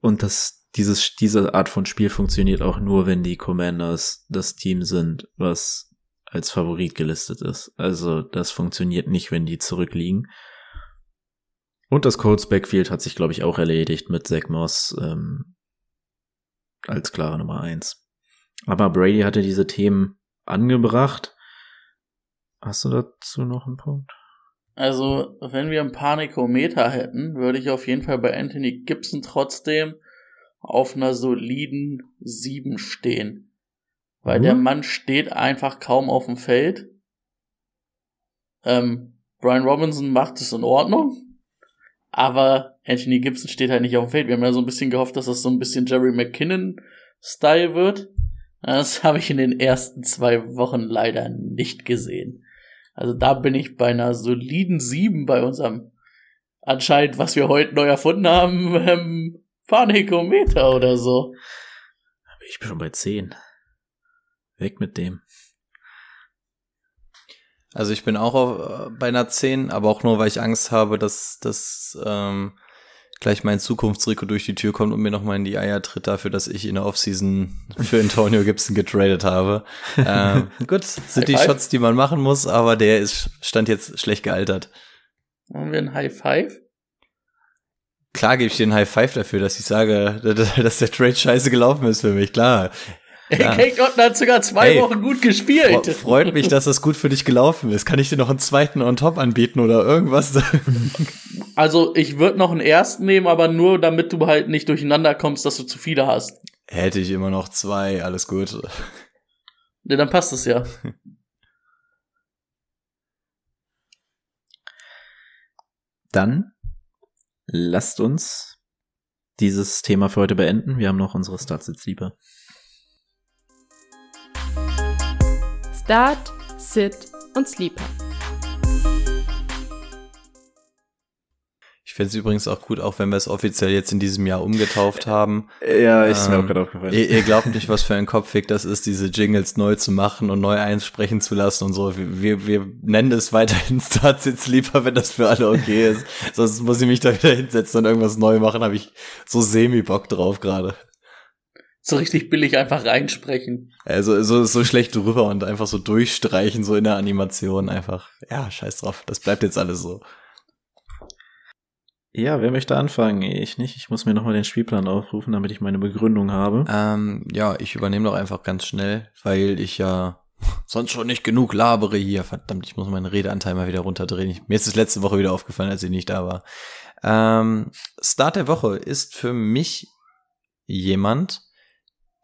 und das, dieses, diese Art von Spiel funktioniert auch nur, wenn die Commanders das Team sind, was als Favorit gelistet ist. Also das funktioniert nicht, wenn die zurückliegen. Und das Colts Backfield hat sich, glaube ich, auch erledigt mit Zach Moss ähm, als klare Nummer eins. Aber Brady hatte diese Themen angebracht. Hast du dazu noch einen Punkt? Also, wenn wir einen Panikometer hätten, würde ich auf jeden Fall bei Anthony Gibson trotzdem auf einer soliden 7 stehen. Weil mhm. der Mann steht einfach kaum auf dem Feld. Ähm, Brian Robinson macht es in Ordnung. Aber Anthony Gibson steht halt nicht auf dem Feld. Wir haben ja so ein bisschen gehofft, dass das so ein bisschen Jerry McKinnon-Style wird. Das habe ich in den ersten zwei Wochen leider nicht gesehen. Also da bin ich bei einer soliden sieben bei unserem anscheinend, was wir heute neu erfunden haben, ähm, Panikometer oder so. Ich bin schon bei zehn. Weg mit dem. Also ich bin auch auf, äh, bei einer 10, aber auch nur, weil ich Angst habe, dass, dass ähm, gleich mein Zukunftsrico durch die Tür kommt und mir nochmal in die Eier tritt dafür, dass ich in der Offseason für Antonio Gibson getradet habe. *laughs* ähm, gut, sind die Shots, die man machen muss, aber der ist stand jetzt schlecht gealtert. Machen wir ein High Five? Klar gebe ich dir ein High Five dafür, dass ich sage, *laughs* dass der Trade scheiße gelaufen ist für mich. Klar. Ja. Kate Otten hat sogar zwei hey, Wochen gut gespielt. Freut mich, dass das gut für dich gelaufen ist. Kann ich dir noch einen zweiten on top anbieten oder irgendwas? *laughs* Also, ich würde noch einen ersten nehmen, aber nur damit du halt nicht durcheinander kommst, dass du zu viele hast. Hätte ich immer noch zwei, alles gut. Ja, dann passt es ja. *laughs* Dann lasst uns dieses Thema für heute beenden. Wir haben noch unsere Starts jetzt lieber. Start, Sit und Sleeper. Ich fände es übrigens auch gut, auch wenn wir es offiziell jetzt in diesem Jahr umgetauft haben. *laughs* Ja, ist ähm, mir auch gerade aufgefallen. Ihr, ihr, glaubt nicht, *laughs* was für ein Kopfweg das ist, diese Jingles neu zu machen und neu einsprechen zu lassen und so. Wir, wir nennen es weiterhin *laughs* Start Sit Sleeper, wenn das für alle okay ist. Sonst muss ich mich da wieder hinsetzen und irgendwas neu machen. Habe ich so semi-Bock drauf gerade so richtig billig einfach reinsprechen. Also so, so schlecht drüber und einfach so durchstreichen, so in der Animation einfach. Ja, scheiß drauf, das bleibt jetzt alles so. Ja, wer möchte anfangen? Ich nicht. Ich muss mir nochmal den Spielplan aufrufen, damit ich meine Begründung habe. Ähm, ja, ich übernehme doch einfach ganz schnell, weil ich ja sonst schon nicht genug labere hier. Verdammt, ich muss meinen Redeanteil mal wieder runterdrehen. Mir ist es letzte Woche wieder aufgefallen, als ich nicht da war. Ähm, Start der Woche ist für mich jemand,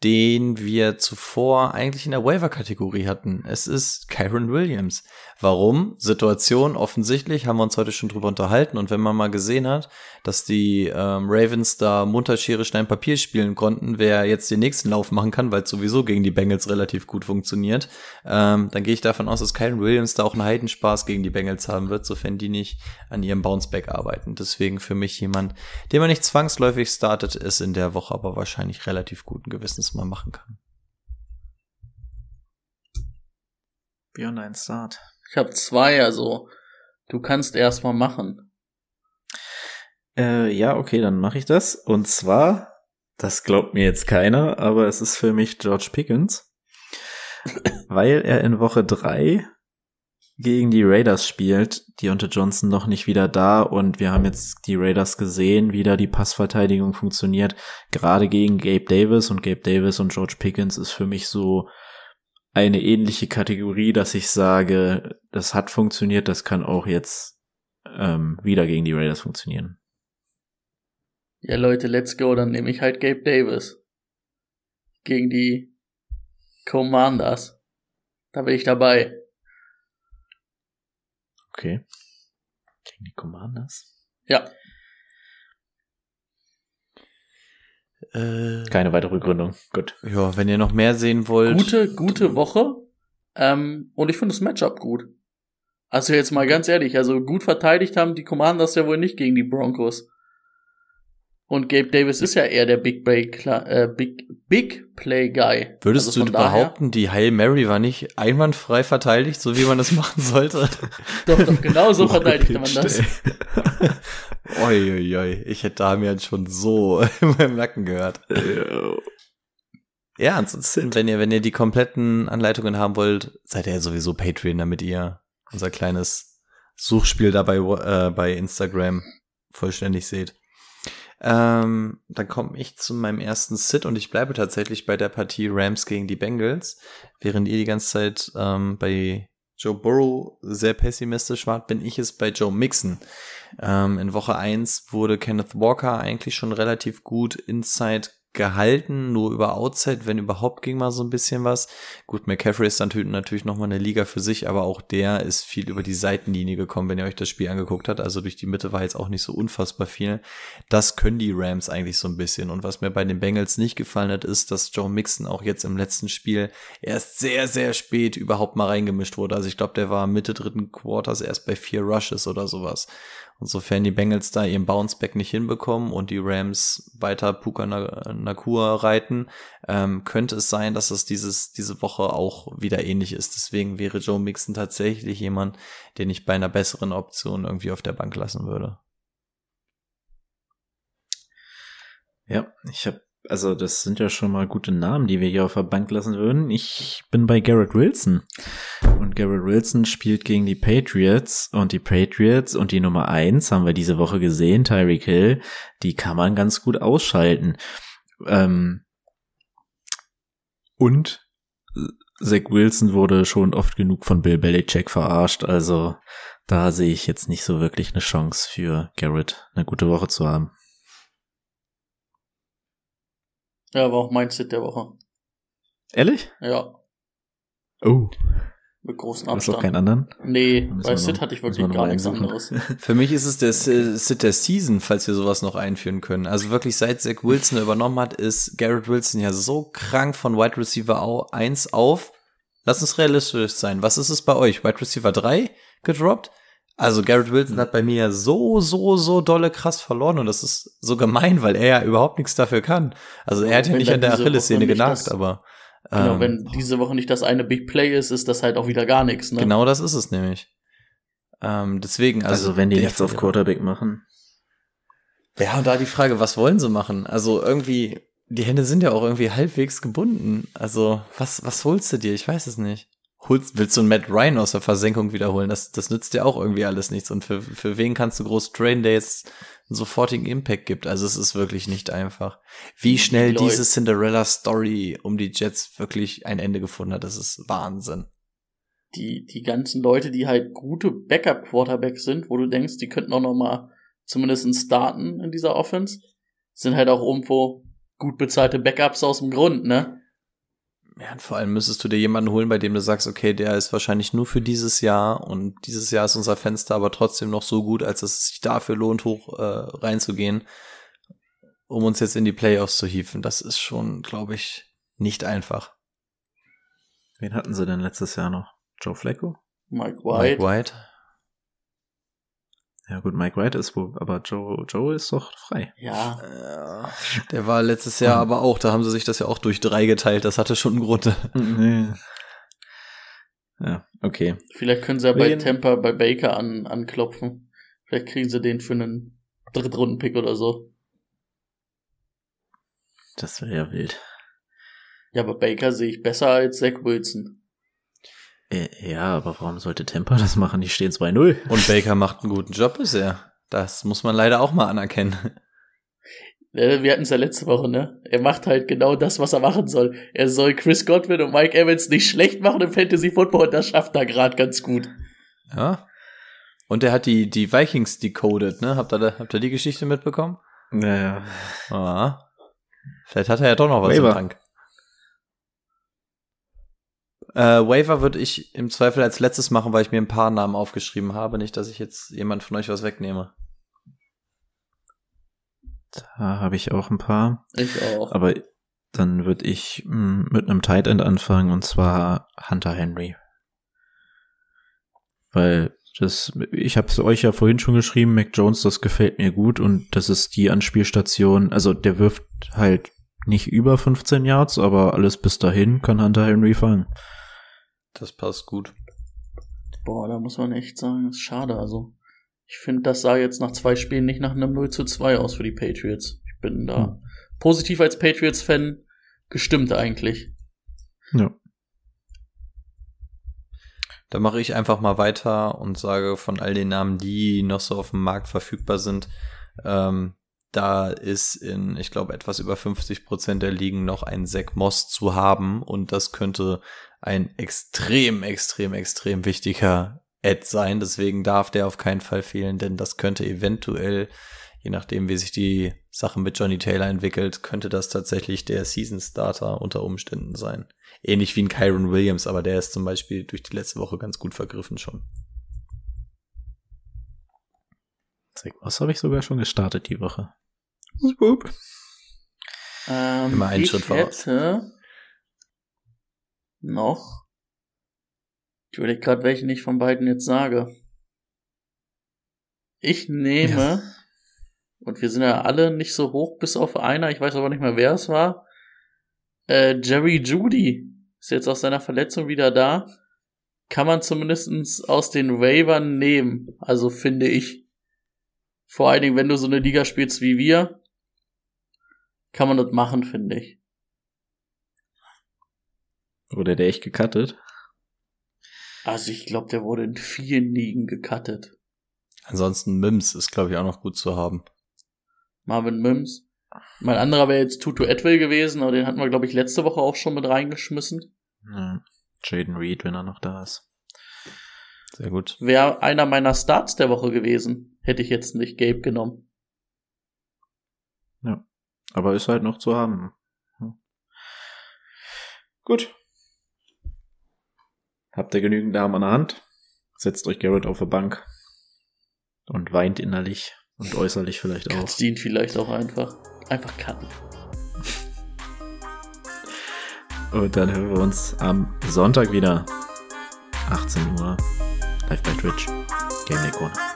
den wir zuvor eigentlich in der Waiver-Kategorie hatten. Es ist Kyron Williams. Warum? Situation offensichtlich, haben wir uns heute schon drüber unterhalten. Und wenn man mal gesehen hat, dass die ähm, Ravens da munter Schere, Stein, Papier spielen konnten, wer jetzt den nächsten Lauf machen kann, weil es sowieso gegen die Bengals relativ gut funktioniert, ähm, dann gehe ich davon aus, dass Kyron Williams da auch einen Heidenspaß gegen die Bengals haben wird, sofern die nicht an ihrem Bounceback arbeiten. Deswegen für mich jemand, den man nicht zwangsläufig startet, ist in der Woche aber wahrscheinlich relativ guten Gewissens mal machen kann. Beyond ein Start. Ich habe zwei, also du kannst erstmal machen. Äh, ja, okay, dann mache ich das. Und zwar, das glaubt mir jetzt keiner, aber es ist für mich George Pickens, *laughs* weil er in Woche drei gegen die Raiders spielt, die unter Johnson noch nicht wieder da und wir haben jetzt die Raiders gesehen, wie da die Passverteidigung funktioniert. Gerade gegen Gabe Davis und Gabe Davis und George Pickens ist für mich so eine ähnliche Kategorie, dass ich sage, das hat funktioniert, das kann auch jetzt ähm, wieder gegen die Raiders funktionieren. Ja, Leute, let's go, dann nehme ich halt Gabe Davis. Gegen die Commanders. Da bin ich dabei. Okay. Gegen die Commanders? Ja. Äh, Keine weitere Begründung. Gut. ja, wenn ihr noch mehr sehen wollt. Gute, gute Woche. Ähm, und ich finde das Matchup gut. Also jetzt mal ganz ehrlich, also gut verteidigt haben die Commanders ja wohl nicht gegen die Broncos. Und Gabe Davis ist ja eher der Big Play, äh, Big, Big Play Guy. Würdest Also du behaupten, die Hail Mary war nicht einwandfrei verteidigt, so wie man das *laughs* machen sollte? Doch, doch, genau so verteidigt man das. *laughs* Uiuiui, ich hätte Damian schon so *laughs* in meinem Nacken gehört. Ja, ansonsten, wenn ihr, wenn ihr die kompletten Anleitungen haben wollt, seid ihr ja sowieso Patreon, damit ihr unser kleines Suchspiel dabei äh, bei Instagram vollständig seht. Ähm, dann komme ich zu meinem ersten Sit und ich bleibe tatsächlich bei der Partie Rams gegen die Bengals. Während ihr die ganze Zeit ähm, bei Joe Burrow sehr pessimistisch wart, bin ich es bei Joe Mixon. Ähm, in Woche 1 wurde Kenneth Walker eigentlich schon relativ gut inside gehalten, nur über Outside, wenn überhaupt ging mal so ein bisschen was. Gut, McCaffrey ist natürlich, natürlich nochmal eine Liga für sich, aber auch der ist viel über die Seitenlinie gekommen, wenn ihr euch das Spiel angeguckt habt. Also durch die Mitte war jetzt auch nicht so unfassbar viel. Das können die Rams eigentlich so ein bisschen. Und was mir bei den Bengals nicht gefallen hat, ist, dass Joe Mixon auch jetzt im letzten Spiel erst sehr, sehr spät überhaupt mal reingemischt wurde. Also ich glaube, der war Mitte dritten Quarters erst bei vier Rushes oder sowas. Und sofern die Bengals da ihren Bounceback nicht hinbekommen und die Rams weiter Puka Na- Nakua reiten, ähm, könnte es sein, dass es dieses, diese Woche auch wieder ähnlich ist. Deswegen wäre Joe Mixon tatsächlich jemand, den ich bei einer besseren Option irgendwie auf der Bank lassen würde. Ja, ich habe, also das sind ja schon mal gute Namen, die wir hier auf der Bank lassen würden. Ich bin bei Garrett Wilson. Und Garrett Wilson spielt gegen die Patriots und die Patriots und die Nummer eins haben wir diese Woche gesehen, Tyreek Hill, die kann man ganz gut ausschalten. Ähm, und Zach Wilson wurde schon oft genug von Bill Belichick verarscht, also da sehe ich jetzt nicht so wirklich eine Chance für Garrett, eine gute Woche zu haben. Ja, war auch mein Sit der Woche. Ehrlich? Ja, Oh. mit großem Du hast auch Abstand. keinen anderen? Nee, bei wir Sit noch- hatte ich wirklich gar nichts anderes. *laughs* Für mich ist es der S- Sit der Season, falls wir sowas noch einführen können. Also wirklich seit Zach Wilson übernommen hat, ist Garrett Wilson ja so krank von Wide Receiver au- 1 auf. Lass uns realistisch sein. Was ist es bei euch? Wide Receiver 3 gedroppt? Also Garrett Wilson hat bei mir ja so, so, so dolle krass verloren und das ist so gemein, weil er ja überhaupt nichts dafür kann. Also er hat ja nicht an der Achillessehne nicht genagt, das- aber Genau, ähm, wenn diese Woche nicht das eine Big Play ist, ist das halt auch wieder gar nichts, ne? genau das ist es nämlich. Ähm, deswegen, also, Also, wenn die nichts auf. Quarterback machen. Ja, und da die Frage, was wollen sie machen? Also irgendwie, die Hände sind ja auch irgendwie halbwegs gebunden. Also, was, was holst du dir? Ich weiß es nicht. Holst, willst du einen Matt Ryan aus der Versenkung wiederholen? Das, das nützt dir auch irgendwie alles nichts. Und für, für wen kannst du groß trainen, der jetzt einen sofortigen Impact gibt? Also es ist wirklich nicht einfach. Wie schnell Leute. diese Cinderella-Story um die Jets wirklich ein Ende gefunden hat, das ist Wahnsinn. Die, die ganzen Leute, die halt gute Backup-Quarterbacks sind, wo du denkst, die könnten auch noch mal zumindest starten in dieser Offense, sind halt auch irgendwo gut bezahlte Backups aus dem Grund, ne? Ja, und vor allem müsstest du dir jemanden holen, bei dem du sagst, okay, der ist wahrscheinlich nur für dieses Jahr und dieses Jahr ist unser Fenster aber trotzdem noch so gut, als dass es sich dafür lohnt, hoch äh, reinzugehen, um uns jetzt in die Playoffs zu hieven. Das ist schon, glaube ich, nicht einfach. Wen hatten sie denn letztes Jahr noch? Joe Flacco? Mike White. Mike White. Ja gut, Mike White ist wo, aber Joe, Joe ist doch frei. Ja, Ja, der war letztes Jahr aber auch, da haben sie sich das ja auch durch drei geteilt, das hatte schon einen Grund. Nee. Ja, okay. vielleicht können sie ja bei Tampa bei Baker an, anklopfen. Vielleicht kriegen sie den für einen Drittrunden-Pick oder so. Das wäre ja wild. Ja, aber Baker sehe ich besser als Zach Wilson. Äh, ja, aber warum sollte Tampa das machen? Die stehen 2-0. Und Baker macht einen guten Job bisher. Das muss man leider auch mal anerkennen. Wir hatten es ja letzte Woche, ne? Er macht halt genau das, was er machen soll. Er soll Chris Godwin und Mike Evans nicht schlecht machen im Fantasy Football und das schafft er gerade ganz gut. Ja. Und er hat die, die Vikings decoded, ne? Habt ihr, da- habt ihr die Geschichte mitbekommen? Naja. Ah. Vielleicht hat er ja doch noch was Waiver. im Tank. Äh, Waiver würde ich im Zweifel als letztes machen, weil ich mir ein paar Namen aufgeschrieben habe. Nicht, dass ich jetzt jemand von euch was wegnehme. Da habe ich auch ein paar. Ich auch. Aber dann würde ich mh, mit einem Tight End anfangen und zwar Hunter Henry. Weil das, ich habe es euch ja vorhin schon geschrieben, Mac Jones, das gefällt mir gut und das ist die Anspielstation. Also der wirft halt nicht über 15 Yards, aber alles bis dahin kann Hunter Henry fangen. Das passt gut. Boah, da muss man echt sagen, ist schade. Also, ich finde, das sah jetzt nach zwei Spielen nicht nach einem 0 zu 2 aus für die Patriots. Ich bin da Hm. positiv als Patriots-Fan gestimmt eigentlich. Ja. Da mache ich einfach mal weiter und sage von all den Namen, die noch so auf dem Markt verfügbar sind, ähm, da ist in, ich glaube, etwas über 50 Prozent der Ligen noch ein Zach Moss zu haben und das könnte ein extrem, extrem, extrem wichtiger Ad sein. Deswegen darf der auf keinen Fall fehlen, denn das könnte eventuell, je nachdem, wie sich die Sache mit Johnny Taylor entwickelt, könnte das tatsächlich der Season Starter unter Umständen sein. Ähnlich wie ein Kyron Williams, aber der ist zum Beispiel durch die letzte Woche ganz gut vergriffen schon. Was habe ich sogar schon gestartet die Woche? Swoop. Ähm, Immer einen ich Schritt voraus. hätte noch. Ich überlege gerade, welchen ich von beiden jetzt sage. Ich nehme, und wir sind ja alle nicht so hoch, bis auf einer, ich weiß aber nicht mehr, wer es war. Äh, Jerry Judy ist jetzt aus seiner Verletzung wieder da. Kann man zumindestens aus den Waivern nehmen. Also finde ich. Vor allen Dingen, wenn du so eine Liga spielst wie wir, kann man das machen, finde ich. Wurde der echt gecuttet? Also ich glaube, der wurde in vielen Ligen gecuttet. Ansonsten Mims ist, glaube ich, auch noch gut zu haben. Marvin Mims. Mein anderer wäre jetzt Tutu Atwell gewesen, aber den hatten wir, glaube ich, letzte Woche auch schon mit reingeschmissen. Ja. Jaden Reed, wenn er noch da ist. Sehr gut. Wäre einer meiner Starts der Woche gewesen, hätte ich jetzt nicht Gabe genommen. Aber ist halt noch zu haben. Ja. Gut. Habt ihr genügend Namen an der Hand? Setzt euch Garrett auf die Bank und weint innerlich und äußerlich vielleicht auch. Kannst ihn vielleicht auch einfach, einfach cutten. Und dann hören wir uns am Sonntag wieder. 18 Uhr. Live bei Twitch. Game Day Corner.